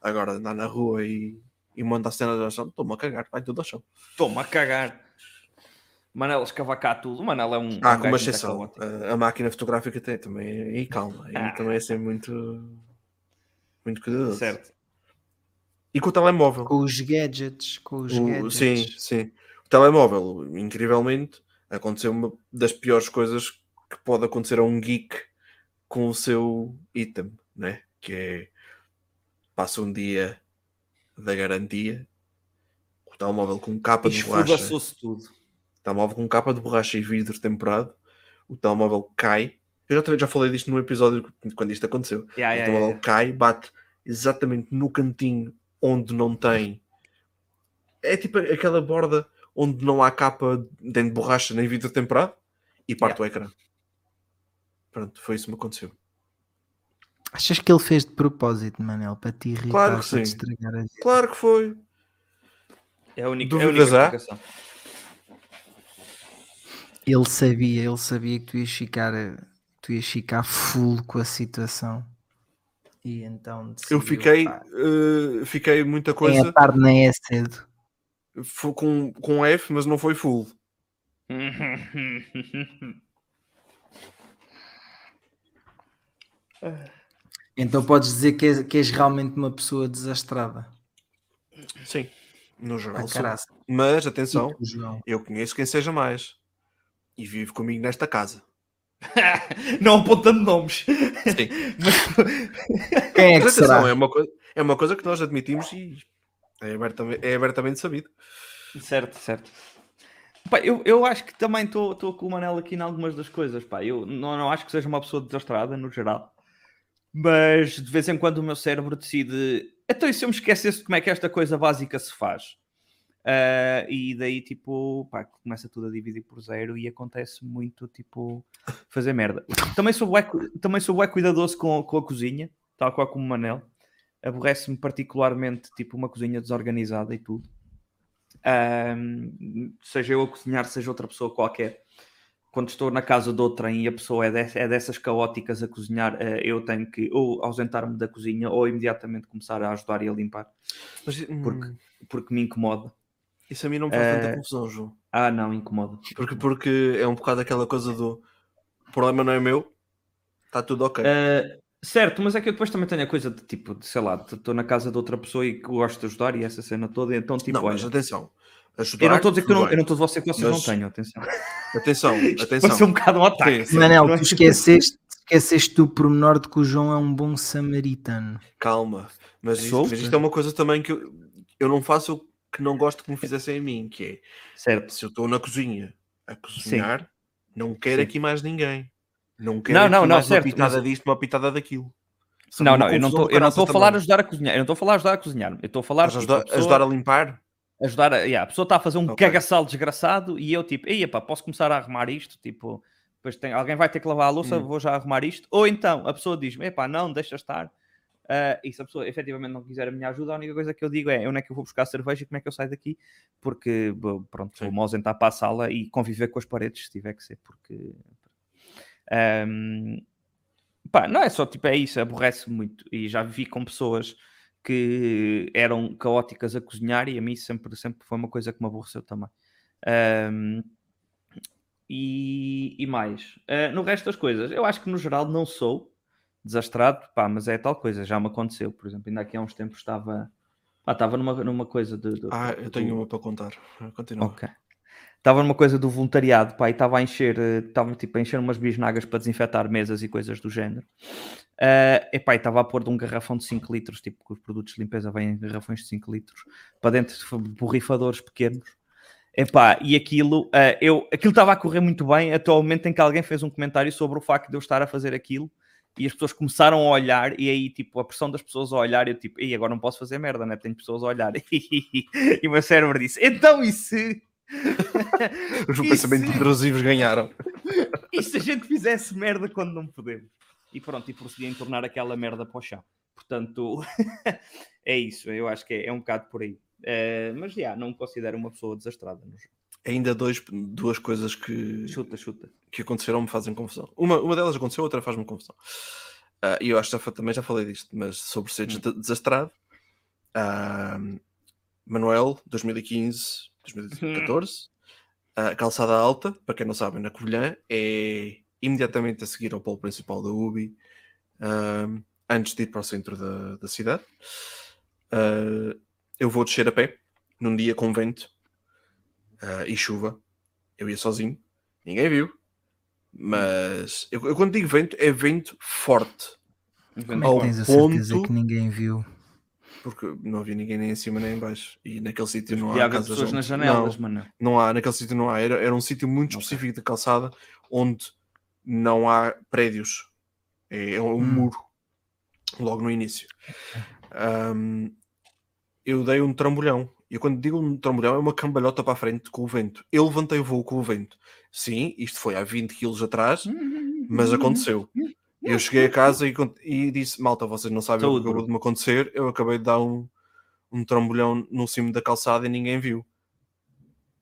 Speaker 1: Agora, andar na rua e, e mandar cenas ao chão, estou-me a cagar, vai tudo ao chão.
Speaker 3: Toma a cagar. Manel escavacar tudo. Manel é um.
Speaker 1: Ah,
Speaker 3: um
Speaker 1: com uma exceção. A, a máquina fotográfica tem também, e calma, e
Speaker 3: Ah.
Speaker 1: também é ser muito, muito cuidadoso.
Speaker 3: Certo.
Speaker 1: E com o telemóvel.
Speaker 2: Com os gadgets, com os
Speaker 1: O-
Speaker 2: gadgets.
Speaker 1: sim, sim. O telemóvel, incrivelmente, aconteceu uma das piores coisas que pode acontecer a um geek com o seu item, né? Que é passa um dia da garantia, o telemóvel com capa de borracha,
Speaker 3: Esfudaçou-se tudo.
Speaker 1: telemóvel com capa de borracha e vidro temperado, o telemóvel cai. Eu já, também já falei disto no episódio quando isto aconteceu.
Speaker 3: Yeah,
Speaker 1: o
Speaker 3: yeah,
Speaker 1: telemóvel
Speaker 3: yeah.
Speaker 1: cai, bate exatamente no cantinho onde não tem. É tipo aquela borda onde não há capa nem de borracha nem vidro temperado e parte o ecrã. Pronto, foi isso que me aconteceu.
Speaker 2: Achas que ele fez de propósito, Manel, para te irritar,
Speaker 1: Claro que sim.
Speaker 2: estragar a vida?
Speaker 1: Claro que foi.
Speaker 3: É a única, é a única explicação.
Speaker 2: Ele sabia, ele sabia que tu ias ficar, eh, tu ias ficar full com a situação. E então decidiu,
Speaker 1: Eu fiquei,
Speaker 2: pá,
Speaker 1: eh, fiquei muita
Speaker 2: nem
Speaker 1: coisa
Speaker 2: é tarde nem é cedo.
Speaker 1: Fo- com, com F, mas não foi full. <laughs>
Speaker 2: Então podes dizer que és, que és realmente uma pessoa desastrada.
Speaker 1: Sim, no geral.
Speaker 2: Ah.
Speaker 1: Mas atenção, eu conheço quem seja mais e vive comigo nesta casa. <laughs>
Speaker 3: Não apontando nomes.
Speaker 1: Sim. <laughs>
Speaker 2: Quem é que
Speaker 1: Mas atenção,
Speaker 2: será?
Speaker 1: é uma, coisa, é uma coisa que nós admitimos e é abertamente, é abertamente sabido.
Speaker 3: Certo, certo. Pá, eu, eu acho que também estou com o Manel aqui em algumas das coisas. Pá. Eu não, não acho que seja uma pessoa desastrada, no geral. Mas de vez em quando o meu cérebro decide. Então, e se eu me esquecesse de como é que esta coisa básica se faz? Ah, e daí, tipo, pá, começa tudo a dividir por zero e acontece muito, tipo, fazer merda. Também sou bué, também sou bué cuidadoso com, com a cozinha, tal qual como o Manel. Aborrece-me particularmente, tipo, uma cozinha desorganizada e tudo. Ahm, seja eu a cozinhar, seja outra pessoa qualquer. Quando estou na casa de outrem e a pessoa é, de- é dessas caóticas a cozinhar, eh, eu tenho que ou ausentar-me da cozinha ou imediatamente começar a ajudar e a limpar,
Speaker 1: Mas,
Speaker 3: Porque-
Speaker 1: hum,
Speaker 3: porque me incomoda.
Speaker 1: Isso a mim não me faz tanta
Speaker 3: Eh,
Speaker 1: confusão, João.
Speaker 3: Ah, não, incomoda.
Speaker 1: Porque, porque é um bocado aquela coisa do o problema não é meu, está tudo ok.
Speaker 3: Uh, certo, mas é que eu depois também tenho a coisa de tipo, de, sei lá, estou na casa de outra pessoa e que gosto de ajudar e essa cena toda, então tipo,
Speaker 1: não, mas
Speaker 3: olha,
Speaker 1: atenção. Ajudar,
Speaker 3: eu não estou a dizer que eu não, eu não estou a dizer que vocês
Speaker 1: Mas-
Speaker 3: não tenham, atenção. <laughs>
Speaker 1: Atenção, <laughs>
Speaker 3: Pode
Speaker 1: atenção.
Speaker 3: ser um bocado um ataque.
Speaker 1: Sim, sim.
Speaker 2: Manel, tu esqueceste, esqueceste do pormenor de que o João é um bom samaritano.
Speaker 1: Calma. Mas isto, mas isto é uma coisa também que eu, eu não faço o que não gosto que me fizessem a mim, que é
Speaker 3: Certo.
Speaker 1: se eu estou na cozinha a cozinhar, não quero
Speaker 3: Sim.
Speaker 1: aqui mais ninguém. Não quero
Speaker 3: Não, não, não, certo,
Speaker 1: uma pitada
Speaker 3: mas-
Speaker 1: disto, uma pitada daquilo. É
Speaker 3: Não, não, eu não estou
Speaker 1: do
Speaker 3: eu não estou a falar ajudar a cozinhar, eu não estou a falar a ajudar a cozinhar, eu estou a falar tipo,
Speaker 1: ajudar,
Speaker 3: a pessoa-
Speaker 1: ajudar a limpar?
Speaker 3: ajudar a, yeah, a pessoa está a fazer um
Speaker 1: Ok.
Speaker 3: cagaçal desgraçado e eu tipo, ei pá, posso começar a arrumar isto? Tipo, depois tem, alguém vai ter que lavar a louça,
Speaker 1: Hum.
Speaker 3: vou já arrumar isto. Ou então a pessoa diz-me, epá, não, deixa estar. Ah, e se a pessoa efetivamente não quiser a minha ajuda, a única coisa que eu digo é onde é que eu vou buscar cerveja e como é que eu saio daqui, porque pronto,
Speaker 1: Sim.
Speaker 3: vou-me ausentar para a sala e conviver com as paredes se tiver que ser, porque Ahm, pá, não é só tipo, é isso, aborrece muito. E já vivi com pessoas que eram caóticas a cozinhar e a mim sempre, sempre foi uma coisa que me aborreceu também. Ahm, e, e mais, Ah, no resto das coisas, eu acho que no geral não sou desastrado, pá, mas é tal coisa, já me aconteceu. Por exemplo, ainda aqui há uns tempos estava, pá, estava numa, numa coisa de. de-
Speaker 1: Ah, eu tenho uma para contar. Continua.
Speaker 3: Ok. Estava numa coisa do voluntariado, pá, e estava a encher, eh, estava tipo a encher umas bisnagas para desinfetar mesas e coisas do género. Uh, epá, e estava a pôr de um garrafão de 5 litros, tipo que os produtos de limpeza vêm em garrafões de 5 litros, para dentro de borrifadores pequenos. Epá, e aquilo, eh, eu, aquilo estava a correr muito bem até o momento em que alguém fez um comentário sobre o facto de eu estar a fazer aquilo e as pessoas começaram a olhar e aí tipo a pressão das pessoas a olhar eu tipo, e agora não posso fazer merda, né? Tenho pessoas a olhar <laughs> e o meu cérebro disse, então e se <laughs>
Speaker 1: Os pensamentos
Speaker 3: se-
Speaker 1: intrusivos ganharam.
Speaker 3: e se a gente fizesse merda quando não podemos? E pronto, e procedi a entornar aquela merda para o chão. Portanto, <laughs> é isso, eu acho que é, é um bocado por aí. Eh, mas já, não me considero uma pessoa desastrada. no jogo.
Speaker 1: Ainda dois, duas coisas que,
Speaker 3: Chuta, chuta.
Speaker 1: que aconteceram me fazem confusão. Uma, uma delas aconteceu, outra faz-me confusão. Ah, E eu acho que já, também já falei disto, mas sobre ser
Speaker 3: Hum.
Speaker 1: des- desastrado. ah, Manuel, 2015, 2014. ah, calçada alta, para quem não sabe, na Covilhã, é imediatamente a seguir ao polo principal da UBI, antes de ir para o centro da, da cidade. Ah, eu vou descer a pé, num dia com vento ah, e chuva. Eu ia sozinho, ninguém viu. Mas eu, eu quando digo vento, é vento forte.
Speaker 2: Como é
Speaker 1: Ao
Speaker 2: que tens a certeza que ninguém viu?
Speaker 1: Porque não havia ninguém nem em cima nem em baixo. E naquele sítio não
Speaker 3: E
Speaker 1: há
Speaker 3: pessoas
Speaker 1: onde-
Speaker 3: nas janelas,
Speaker 1: Não,
Speaker 3: mano.
Speaker 1: não há, naquele sítio não há. Era, era um sítio muito específico de calçada onde não há prédios. É, é um
Speaker 2: Hum.
Speaker 1: muro. Logo no início. Ahm, eu dei um trambolhão. E quando digo um trambolhão é uma cambalhota para a frente com o vento. Eu levantei o voo com o vento. Sim, isto foi há 20 quilos atrás, <laughs> mas aconteceu. Eu cheguei a casa e, e disse: Malta, vocês não sabem o
Speaker 3: Saúde,
Speaker 1: que acabou de me acontecer. Eu acabei de dar um, um trambolhão no cimo da calçada e ninguém viu.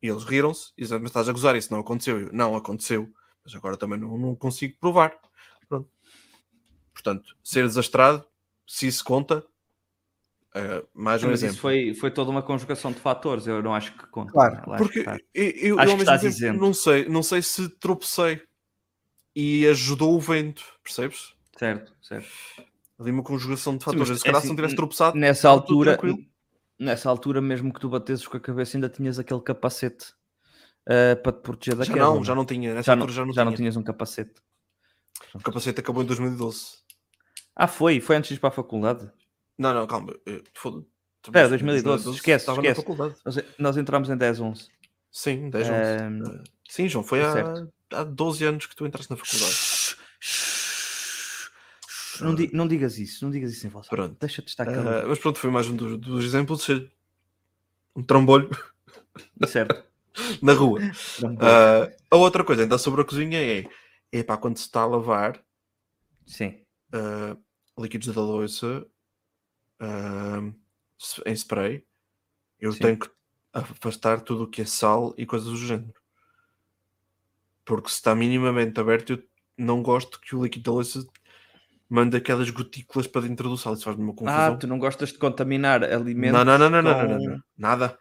Speaker 1: E eles riram-se e disseram: Mas estás a gozar, isso não aconteceu. Eu, não, aconteceu, mas agora também não, não consigo provar. Pronto. Portanto, ser desastrado, se isso conta, eh, mais um
Speaker 3: Mas
Speaker 1: exemplo.
Speaker 3: isso foi, foi toda uma conjugação de fatores, eu não acho que conta.
Speaker 2: Claro,
Speaker 3: né? Lá acho que
Speaker 1: Porque
Speaker 3: está.
Speaker 1: eu, eu,
Speaker 3: Acho
Speaker 1: eu ao mesmo
Speaker 3: estás
Speaker 1: tempo
Speaker 3: isento.
Speaker 1: não sei, não sei se tropecei e ajudou o vento, percebes?
Speaker 3: Certo, certo.
Speaker 1: Ali uma conjugação de
Speaker 3: Sim,
Speaker 1: fatores.
Speaker 3: mas
Speaker 1: se calhar
Speaker 3: é
Speaker 1: se não
Speaker 3: assim,
Speaker 1: tivesse tropeçado,
Speaker 3: Nessa altura,
Speaker 1: tranquilo.
Speaker 3: nessa altura, mesmo que tu batesses com a cabeça, ainda tinhas aquele capacete eh, para te proteger da
Speaker 1: já não, já não tinha. Nessa
Speaker 3: já não,
Speaker 1: altura já não
Speaker 3: já não
Speaker 1: tinha.
Speaker 3: tinhas um capacete.
Speaker 1: O capacete acabou em 2012.
Speaker 3: Ah, foi? Foi antes de ir para a faculdade?
Speaker 1: Não, não, calma. eh, Foda-se.
Speaker 3: Espera, 2012, esquece,
Speaker 1: estava
Speaker 3: esquece.
Speaker 1: na faculdade.
Speaker 3: Nós, nós entramos em 10, 11.
Speaker 1: Sim, 10 11.
Speaker 3: Ehm,
Speaker 1: Eh, Sim, João, foi há,
Speaker 3: certo.
Speaker 1: há 12 anos que tu entraste na faculdade.
Speaker 3: Não, di- não digas isso, não digas isso em voz. alta.
Speaker 1: Pronto.
Speaker 3: Deixa-te estar
Speaker 1: Eh,
Speaker 3: calado.
Speaker 1: mas pronto, foi mais um dos, dos exemplos um trambolho <laughs>
Speaker 3: certo. <laughs>
Speaker 1: na rua. Ah, a outra coisa, ainda sobre a cozinha, é epá, quando se está a lavar
Speaker 3: Sim.
Speaker 1: ah, líquidos da louça ah, s- em spray, eu
Speaker 3: Sim.
Speaker 1: tenho que afastar tudo o que é sal e coisas do género. Porque se está minimamente aberto, eu não gosto que o líquido da louça mande aquelas gotículas para dentro do sal. Isso faz-me uma
Speaker 3: Ah,
Speaker 1: confusão.
Speaker 3: tu não gostas de contaminar alimentos
Speaker 1: não, não, não, não, não, não,
Speaker 3: com-
Speaker 1: não, não. Nada.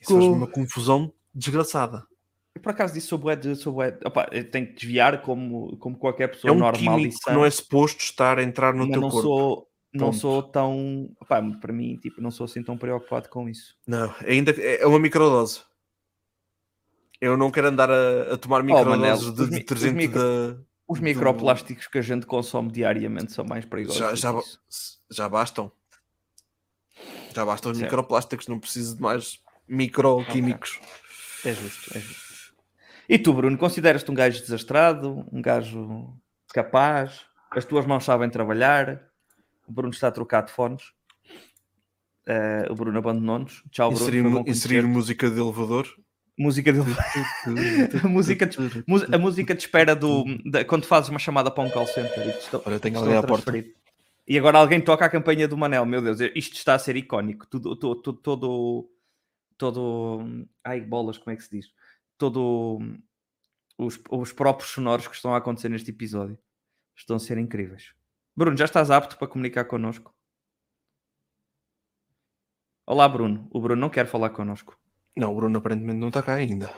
Speaker 1: Isso faz uma confusão desgraçada.
Speaker 3: Eu, por acaso disse sobre o sobre opa, eu tenho que desviar como, como qualquer
Speaker 1: É
Speaker 3: pessoa
Speaker 1: um
Speaker 3: normal e
Speaker 1: químico que não é suposto estar a entrar no
Speaker 3: mas
Speaker 1: teu
Speaker 3: não
Speaker 1: corpo.
Speaker 3: sou não
Speaker 1: Ponto.
Speaker 3: sou tão opá, para mim tipo não sou assim tão preocupado com isso
Speaker 1: Não, ainda é uma microdose. Eu não quero andar a, a tomar microdoses
Speaker 3: os
Speaker 1: de detergente
Speaker 3: micro-
Speaker 1: da.
Speaker 3: os
Speaker 1: do-
Speaker 3: microplásticos que a gente consome diariamente são mais perigosos
Speaker 1: Já,
Speaker 3: do
Speaker 1: já, já bastam. Já bastam os
Speaker 3: Certo.
Speaker 1: microplásticos, não preciso de mais microquímicos.
Speaker 3: é justo é justo e tu Bruno consideras-te um gajo desastrado um gajo capaz as tuas mãos sabem trabalhar o Bruno está a trocar de fones Eh, o Bruno abandonou-nos tchau Bruno
Speaker 1: Inserir, inserir música de elevador.
Speaker 3: Música de <laughs> a música de, a música de espera do da- quando fazes uma chamada para um call center e te estão,
Speaker 1: Olha, tenho
Speaker 3: te
Speaker 1: ali
Speaker 3: estão
Speaker 1: à porta.
Speaker 3: e agora alguém toca a campanha do Manel meu Deus, isto está a ser icónico. Tudo, todo, todo, todo, todo ai bolas, como é que se diz? Todo os, os próprios sonoros que estão a acontecer neste episódio. Estão a ser incríveis. Bruno, já estás apto para comunicar connosco? Olá Bruno, o Bruno não quer falar connosco
Speaker 1: Não, o Bruno aparentemente não está cá ainda.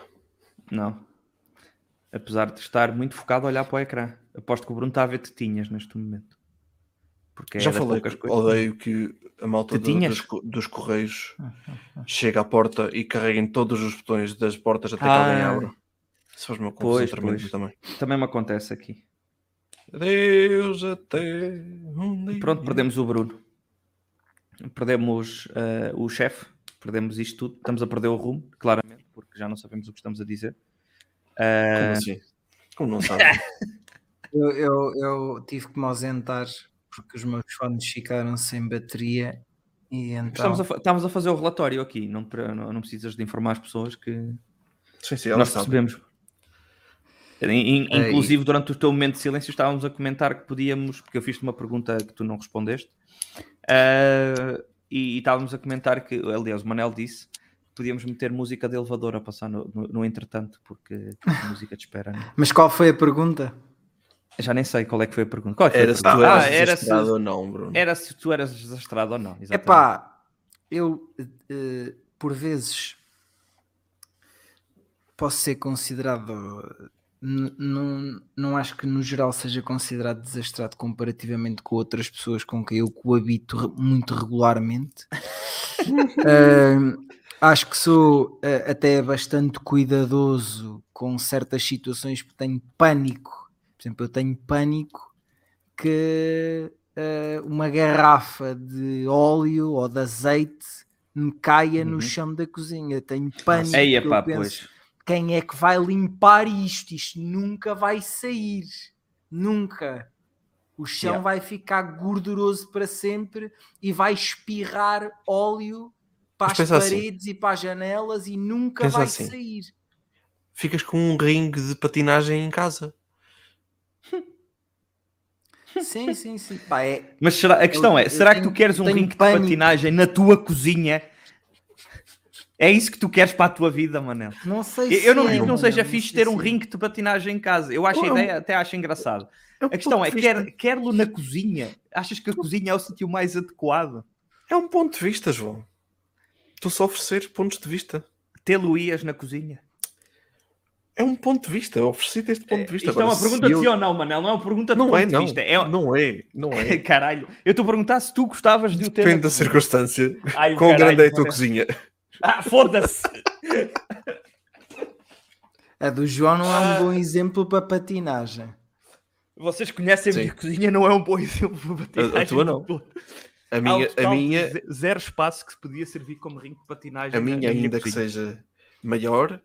Speaker 3: Não. Apesar de estar muito focado a olhar para o ecrã. Aposto que o Bruno está a ver tetinhas neste momento. Porque
Speaker 1: Já
Speaker 3: é
Speaker 1: falei, que
Speaker 3: coisas.
Speaker 1: odeio que a malta do- dos, dos correios chega à porta e carreguem todos os botões das portas até que
Speaker 3: Ah.
Speaker 1: alguém abra. Isso faz uma confusão
Speaker 3: Pois,
Speaker 1: também.
Speaker 3: Também me acontece aqui.
Speaker 1: Adeus até um dia.
Speaker 3: Pronto, perdemos o Bruno. Perdemos eh, o chefe. Perdemos isto tudo. Estamos a perder o rumo, claramente, porque já não sabemos o que estamos a dizer. Eh,
Speaker 1: Como assim? Como não sabe? <laughs>
Speaker 2: Eu, eu, eu tive que me ausentar porque os meus fones ficaram sem bateria e então
Speaker 3: estamos, a, fa- estamos a fazer o relatório aqui. Não, não, não precisas de informar as pessoas que
Speaker 1: sim, sim,
Speaker 3: nós
Speaker 1: sabe.
Speaker 3: percebemos.
Speaker 2: É,
Speaker 3: inclusive, durante o teu momento de silêncio, estávamos a comentar que podíamos, porque eu fiz-te uma pergunta que tu não respondeste, ah, e, e estávamos a comentar que, aliás, o Manel disse que podíamos meter música de elevador a passar no, no, no entretanto, porque <laughs> música de espera. né?
Speaker 2: Mas qual foi a pergunta?
Speaker 3: Já nem sei qual é que foi a pergunta. Qual é
Speaker 1: Era se tu eras
Speaker 3: Ah, era se,
Speaker 1: desesperado ou não, Bruno.
Speaker 3: era se tu eras desastrado ou não. exatamente.
Speaker 2: Epá, eu eh, por vezes posso ser considerado. Não, não acho que no geral seja considerado desastrado comparativamente com outras pessoas com quem eu coabito muito regularmente. <laughs> Ahm, acho que sou eh, até bastante cuidadoso com certas situações porque tenho pânico. Por exemplo, eu tenho pânico que eh, uma garrafa de óleo ou de azeite me caia
Speaker 3: Uhum.
Speaker 2: no chão da cozinha. Tenho pânico.
Speaker 3: Ei,
Speaker 2: porque eu
Speaker 3: epá,
Speaker 2: penso,
Speaker 3: pois.
Speaker 2: Quem é que vai limpar isto? Isto nunca vai sair. Nunca. O chão
Speaker 3: Yeah.
Speaker 2: vai ficar gorduroso para sempre e vai espirrar óleo para
Speaker 1: Mas
Speaker 2: as
Speaker 1: assim.
Speaker 2: paredes e para as janelas e nunca
Speaker 1: Pensa
Speaker 2: vai
Speaker 1: assim.
Speaker 2: sair.
Speaker 1: Ficas com um ringue de patinagem em casa.
Speaker 2: Sim, sim, sim. Pá, é,
Speaker 3: Mas será, a questão
Speaker 2: eu
Speaker 3: é, será que tu queres um ringue de patinagem na tua cozinha? É isso que tu queres para a tua vida, Manel?
Speaker 2: não sei
Speaker 3: Eu,
Speaker 2: se
Speaker 3: eu não
Speaker 2: é,
Speaker 3: digo que não
Speaker 2: mano,
Speaker 3: seja
Speaker 2: não
Speaker 3: fixe ter um
Speaker 2: é.
Speaker 3: ringue de patinagem em casa. Eu acho a
Speaker 1: é
Speaker 3: ideia, até acho engraçado.
Speaker 1: É um
Speaker 3: A questão é, quer, quer-lo na cozinha? Achas que a cozinha é o sítio mais adequado?
Speaker 1: É um ponto de vista, João. Estou só oferecer pontos de vista.
Speaker 3: Tê-lo-ias na cozinha?
Speaker 1: É um ponto de vista. Eu ofereci-te este ponto de vista.
Speaker 3: Isto é uma
Speaker 1: Agora,
Speaker 3: pergunta de
Speaker 1: eu-
Speaker 3: sim ou não, Manel. Não é uma pergunta de
Speaker 1: Não
Speaker 3: ponto
Speaker 1: é,
Speaker 3: de
Speaker 1: não.
Speaker 3: vista. É...
Speaker 1: Não é, não é. <laughs>
Speaker 3: Caralho, eu estou a perguntar se tu gostavas de o ter.
Speaker 1: Depende da circunstância.
Speaker 3: Ai,
Speaker 1: Quão
Speaker 3: caralho,
Speaker 1: grande é a tua
Speaker 3: Manel.
Speaker 1: cozinha?
Speaker 3: Ah, foda-se!
Speaker 2: A do João não é
Speaker 3: Ah.
Speaker 2: um bom exemplo para patinagem.
Speaker 3: Vocês conhecem a
Speaker 1: Sim.
Speaker 3: minha cozinha, não é um bom exemplo para patinagem.
Speaker 1: A- a tua não. A minha, a minha,
Speaker 3: ze- Zero espaço que podia servir como ringue de patinagem.
Speaker 1: a minha ainda que seja maior,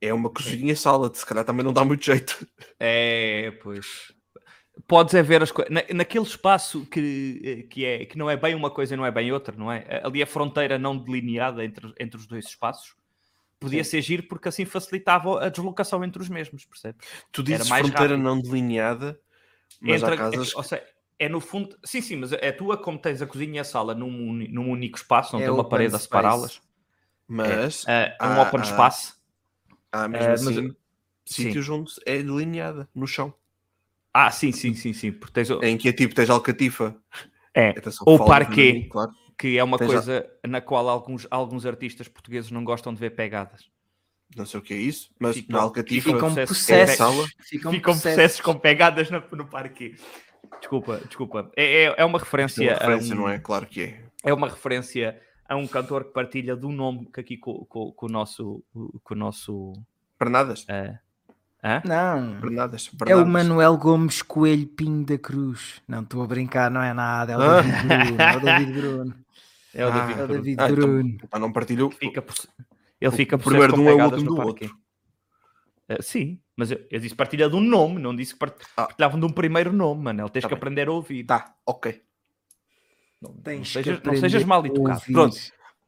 Speaker 1: é uma cozinha-sala. Se calhar também não dá muito jeito.
Speaker 3: É, pois. Podes é ver as coisas. Na, naquele espaço que, eh, que, é, que não é bem uma coisa e não é bem outra, não é? Ali a fronteira não delineada entre, entre os dois espaços podia ser giro porque assim facilitava a deslocação entre os mesmos, percebes?
Speaker 1: Tu dizes fronteira
Speaker 3: rápido.
Speaker 1: não delineada, mas
Speaker 3: Entra-
Speaker 1: há casas
Speaker 3: é, ou seja, é no fundo, sim, sim, mas é tua como tens a cozinha e a sala num, num único espaço, não
Speaker 2: É
Speaker 3: tem uma parede a separá-las.
Speaker 1: mas
Speaker 3: É, é um
Speaker 1: há-
Speaker 3: open
Speaker 1: há-
Speaker 3: space.
Speaker 1: há mesmo
Speaker 3: mas-
Speaker 1: assim
Speaker 3: sim.
Speaker 1: sítios onde é delineada no chão.
Speaker 3: Ah, sim, sim, sim, sim. Porque tens,
Speaker 1: Em que é tipo, tens alcatifa.
Speaker 3: é,
Speaker 1: Atenção,
Speaker 3: Ou parquet.
Speaker 1: mim, claro.
Speaker 3: que é uma
Speaker 1: Tens a-
Speaker 3: coisa na qual alguns, alguns artistas portugueses não gostam de ver pegadas.
Speaker 1: Não sei o que é isso, mas
Speaker 3: Ficam-
Speaker 1: na Alcatifa
Speaker 3: ficam processos-
Speaker 2: processos.
Speaker 1: sala.
Speaker 2: Ficam,
Speaker 3: Ficam processos com pegadas no, no parque. Desculpa, desculpa. É, é, é uma referência,
Speaker 1: é uma referência,
Speaker 3: a um,
Speaker 1: não é? Claro que é.
Speaker 3: é uma referência a um cantor que partilha de um nome que aqui com, com, com o nosso com o nosso
Speaker 1: Pernadas.
Speaker 3: eh, hã?
Speaker 2: Não.
Speaker 1: Pernadas.
Speaker 2: É o. Manuel Gomes Coelho Pinho da Cruz. Não estou a brincar, não é nada. É o
Speaker 1: Ah.
Speaker 2: David Bruno. É o David Bruno. <laughs>
Speaker 3: é o
Speaker 1: Ah,
Speaker 3: David
Speaker 2: É o
Speaker 3: Bruno.
Speaker 2: David
Speaker 1: Ah, então, não partilhou.
Speaker 3: fica por- ele fica
Speaker 1: o
Speaker 3: por
Speaker 1: primeiro de um é o último do outro.
Speaker 3: Eh, sim, mas eu, eu disse partilha de um nome, não disse que part-
Speaker 1: Ah.
Speaker 3: partilhavam de um primeiro nome, Manel. Tens
Speaker 1: Tá
Speaker 3: que
Speaker 1: bem.
Speaker 3: aprender a ouvir.
Speaker 1: Tá, ok.
Speaker 3: Não, não sejas, não sejas mal educado.
Speaker 2: ouvir.
Speaker 1: Pronto.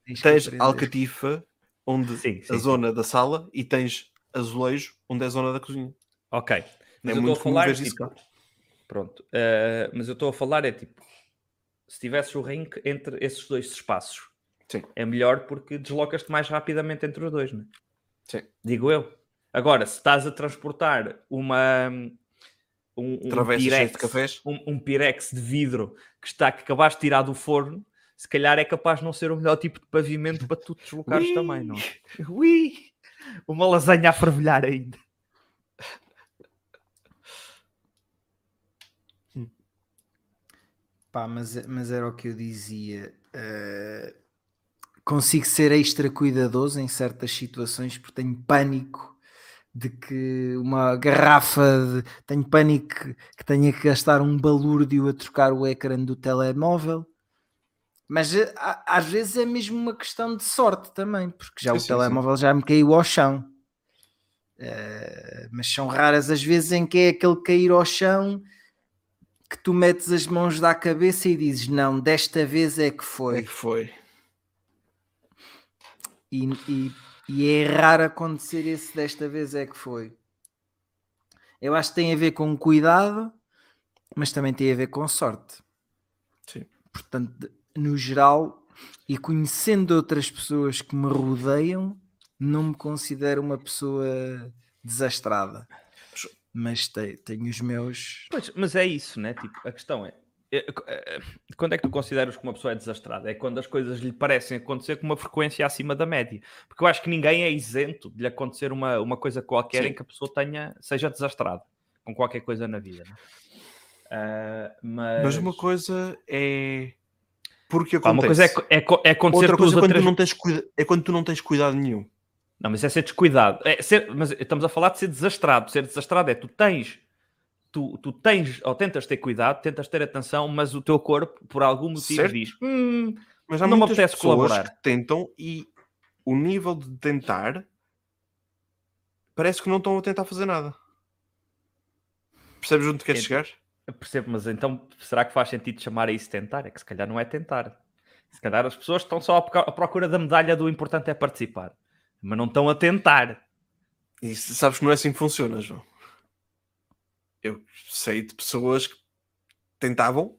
Speaker 2: Tens
Speaker 1: Tens. Alcatifa, onde
Speaker 3: Sim, sim,
Speaker 1: a
Speaker 3: sim.
Speaker 1: zona da sala, e tens azulejo, onde é a zona da cozinha.
Speaker 3: Ok. Mas
Speaker 1: é
Speaker 3: eu
Speaker 1: muito
Speaker 3: estou a falar. Tipo,
Speaker 1: isso.
Speaker 3: Pronto. eh, mas eu estou a falar é tipo. Se tivesses o ring entre esses dois espaços,
Speaker 1: Sim.
Speaker 3: é melhor porque deslocas-te mais rapidamente entre os dois, não é?
Speaker 1: Sim.
Speaker 3: Digo eu. Agora, se estás a transportar uma. Um, um
Speaker 1: Travessas cheias de
Speaker 3: pirex,
Speaker 1: cafés.
Speaker 3: um, um pirex de vidro que está que acabaste de tirar do forno, se calhar é capaz de não ser o melhor tipo de pavimento para tu te deslocares
Speaker 1: Ui!
Speaker 3: também, não é? Ui! Uma lasanha a fervilhar ainda.
Speaker 2: Pá, mas, mas era o que eu dizia. eh, consigo ser extra cuidadoso em certas situações porque tenho pânico de que uma garrafa de, tenho pânico que tenha que gastar um balúrdio a trocar o ecrã do telemóvel. Mas eh, a- às vezes é mesmo uma questão de sorte também, porque já
Speaker 1: Sim,
Speaker 2: o
Speaker 1: sim, sim.
Speaker 2: telemóvel já me caiu ao chão. Eh, mas são raras as vezes em que é aquele cair ao chão que tu metes as mãos da cabeça e dizes não, desta vez é que
Speaker 1: É
Speaker 2: foi.
Speaker 1: que foi.
Speaker 2: E, e- e é raro acontecer esse desta vez é que foi. Eu acho que tem a ver com cuidado, mas também tem a ver com sorte.
Speaker 1: Sim.
Speaker 2: Portanto, no geral, e conhecendo outras pessoas que me rodeiam, não me considero uma pessoa desastrada. Mas te- tenho os meus.
Speaker 3: Pois, mas é isso, né? Tipo, a questão é, é, é, quando é que tu consideras que uma pessoa é desastrada? É quando as coisas lhe parecem acontecer com uma frequência acima da média. Porque eu acho que ninguém é isento de lhe acontecer uma, uma coisa qualquer
Speaker 1: Sim.
Speaker 3: em que a pessoa tenha, seja desastrada com qualquer coisa na vida. né? Ah, mas,
Speaker 1: Mas uma coisa é. Porque
Speaker 3: Pá,
Speaker 1: acontece.
Speaker 3: uma coisa é, é, é acontecer
Speaker 1: Outra coisa é quando,
Speaker 3: três
Speaker 1: tu não tens cuida... é quando tu não tens cuidado nenhum.
Speaker 3: Não, mas é ser descuidado. É ser- mas estamos a falar de ser desastrado. Ser desastrado é tu tens, tu, tu tens, ou tentas ter cuidado, tentas ter atenção, mas o teu corpo, por algum motivo,
Speaker 1: Certo.
Speaker 3: diz: "Hum,
Speaker 1: Mas há
Speaker 3: Não me apetece colaborar.
Speaker 1: que tentam e o nível de tentar parece que não estão a tentar fazer nada. Percebes onde queres
Speaker 3: Ent-
Speaker 1: chegar?
Speaker 3: Eu percebo, mas então será que faz sentido chamar a isso tentar? É que se calhar não é tentar. Se calhar as pessoas estão só à procura da medalha do importante é participar, mas não estão a tentar.
Speaker 1: E sabes que não é assim que funciona, João. Eu sei de pessoas que tentavam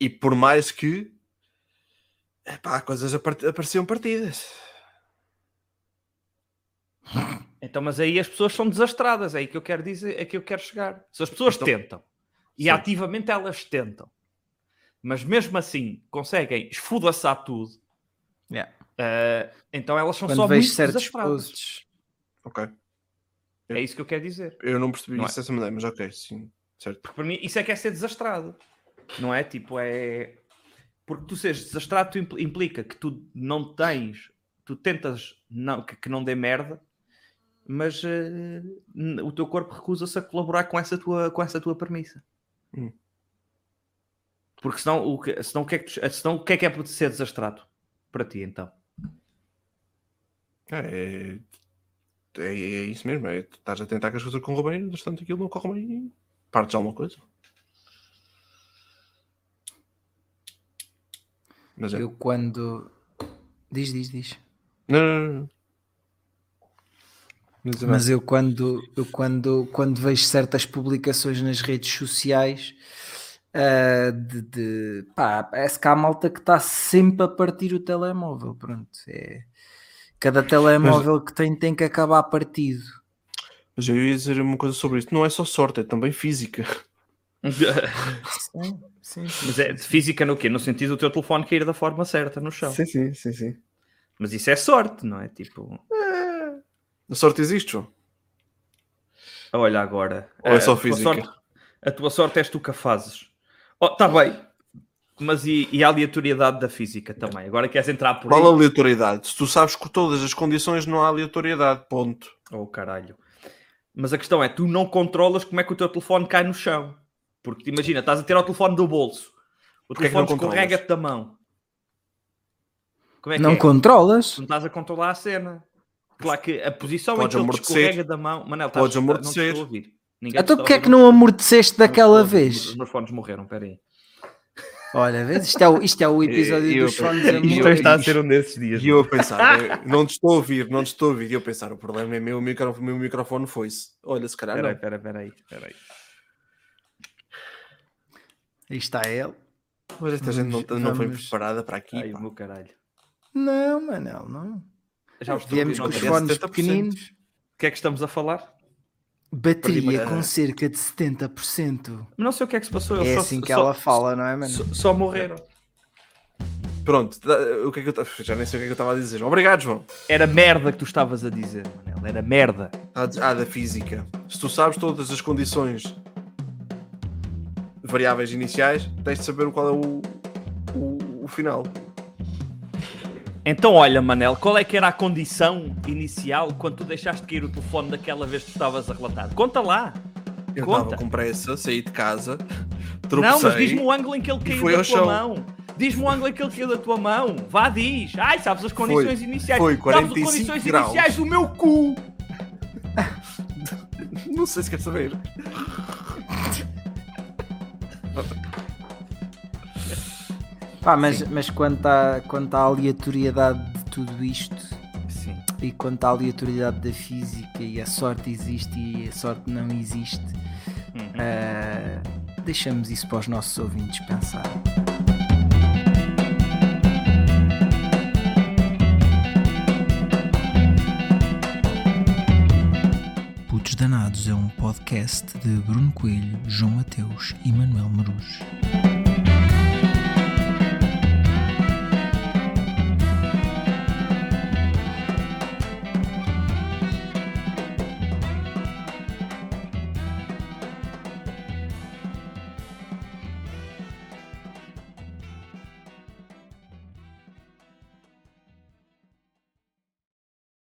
Speaker 1: e por mais que epá, coisas apar- apareciam partidas.
Speaker 3: Então, mas aí as pessoas são desastradas, é aí que eu quero dizer, é que eu quero chegar. Se as pessoas
Speaker 1: Então-
Speaker 3: tentam e
Speaker 1: Sim.
Speaker 3: ativamente elas tentam, mas mesmo assim conseguem esfudaçar tudo,
Speaker 2: Yeah.
Speaker 3: eh, então elas são
Speaker 2: Quando
Speaker 3: só
Speaker 2: vejo
Speaker 3: muito
Speaker 2: certos
Speaker 3: desastradas.
Speaker 1: Ok.
Speaker 3: É isso que eu quero dizer.
Speaker 1: Eu não percebi
Speaker 3: Não é?
Speaker 1: isso dessa maneira, mas ok, sim. Certo.
Speaker 3: Porque para mim isso é que é ser desastrado. Não é? Tipo, é. Porque tu seres desastrado tu impl- implica que tu não tens, tu tentas não, que, que não dê merda, mas n- o teu corpo recusa-se a colaborar com essa tua, com essa tua premissa.
Speaker 1: Hum.
Speaker 3: Porque senão o, que, senão, o que é que, senão o que é que é por ser desastrado para ti então?
Speaker 1: É, é, é isso mesmo. É, estás a tentar que as coisas corram bem, bastante aquilo não corre bem e partes alguma coisa. Mas é.
Speaker 2: eu quando. Diz, diz, diz.
Speaker 1: Não, não, não, não. Não dizer nada.
Speaker 2: Mas eu quando, eu quando, quando vejo certas publicações nas redes sociais ah, de, de- pá, parece que há malta que está sempre a partir o telemóvel. Pronto, é, cada telemóvel que tem tem que acabar partido.
Speaker 1: Mas eu ia dizer uma coisa sobre isso. Não é só sorte, é também física.
Speaker 2: Sim, sim, sim.
Speaker 3: Mas é de física no quê? No sentido do teu telefone cair da forma certa no chão.
Speaker 1: Sim, sim, sim, sim.
Speaker 3: Mas isso é sorte, não é? Tipo,
Speaker 1: A sorte existe, João.
Speaker 3: olha agora.
Speaker 1: Ou é
Speaker 3: a
Speaker 1: só
Speaker 3: tua
Speaker 1: física?
Speaker 3: sorte- a tua sorte és tu que a fazes. Oh, tá bem. Mas e, e a aleatoriedade da física também? Agora queres entrar por aí?
Speaker 1: Qual a aleatoriedade? Se tu sabes que todas as condições não há aleatoriedade, ponto.
Speaker 3: Oh, caralho. Mas a questão é, tu não controlas como é que o teu telefone cai no chão. Porque imagina, estás a ter o telefone do bolso. O
Speaker 1: Porquê é
Speaker 3: telefone
Speaker 1: controlas?
Speaker 3: escorrega-te da mão. Como é que
Speaker 2: Não
Speaker 3: é?
Speaker 2: controlas?
Speaker 3: Não estás a controlar a cena. Claro que a posição
Speaker 1: Podes
Speaker 3: em que ele te
Speaker 1: amortecer.
Speaker 3: escorrega da mão... Manel, estás,
Speaker 1: Podes
Speaker 3: não te
Speaker 1: amortecer.
Speaker 3: estou a ouvir. Ninguém
Speaker 2: Então porque é que não amorteceste
Speaker 3: Não
Speaker 2: daquela
Speaker 3: ouvir.
Speaker 2: vez?
Speaker 3: Os meus fones morreram, peraí.
Speaker 2: Olha, vês? Isto é o, isto é o <laughs> episódio
Speaker 1: Eu-
Speaker 2: dos
Speaker 1: eu-
Speaker 2: fones morrer.
Speaker 1: Isto está a ser
Speaker 3: um desses dias.
Speaker 1: E eu a pensar, <laughs> eh, não te estou a ouvir, não te estou a ouvir. E eu a pensar, o problema é meu, o micro- o meu microfone foi-se. Olha, se calhar
Speaker 3: Peraí,
Speaker 1: não.
Speaker 3: peraí, peraí, peraí.
Speaker 2: Aí está ele.
Speaker 1: Mas esta gente não, não foi
Speaker 2: Vamos-
Speaker 1: preparada para aqui.
Speaker 3: Ai, meu caralho.
Speaker 2: Não, Manel, não.
Speaker 3: Já vos
Speaker 2: Viemos com os fones
Speaker 1: 70%.
Speaker 2: pequeninos.
Speaker 3: O que é que estamos a falar?
Speaker 2: Bateria com cerca de 70%.
Speaker 3: Não sei o que é que se passou.
Speaker 2: É
Speaker 3: só-
Speaker 2: assim que
Speaker 3: só-
Speaker 2: ela fala, não é, Manel?
Speaker 3: Só, só morreram.
Speaker 1: Pronto, o que é que eu já nem sei o que é que eu estava a dizer. Obrigado, João.
Speaker 3: Era merda que tu estavas a dizer, Manel. Era merda.
Speaker 1: Ah, Ah, da física. Se tu sabes todas as condições variáveis iniciais, tens de saber qual é o, o, o final.
Speaker 3: Então, olha, Manel, qual é que era a condição inicial quando tu deixaste cair o telefone daquela vez que tu estavas a relatar? Conta lá.
Speaker 1: Eu
Speaker 3: Conta.
Speaker 1: estava com pressa, saí de casa,
Speaker 3: Não,
Speaker 1: tropecei.
Speaker 3: mas diz-me o ângulo em que ele caiu
Speaker 1: foi
Speaker 3: da tua mão. Diz-me o ângulo em que ele caiu da tua mão. Vá, diz. Ai, sabes as condições iniciais.
Speaker 1: foi
Speaker 3: sabes
Speaker 1: 45
Speaker 3: as condições
Speaker 1: graus.
Speaker 3: iniciais do meu cu. <laughs>
Speaker 1: Não sei se quer saber.
Speaker 2: Pá, mas, mas quanto, à, quanto à aleatoriedade de tudo isto
Speaker 3: Sim.
Speaker 2: e quanto à aleatoriedade da física e a sorte existe e a sorte não existe,
Speaker 3: Uhum.
Speaker 2: ah, deixamos isso para os nossos ouvintes pensar. Putos Danados é um podcast de Bruno Coelho, João Mateus e Manuel Marujo.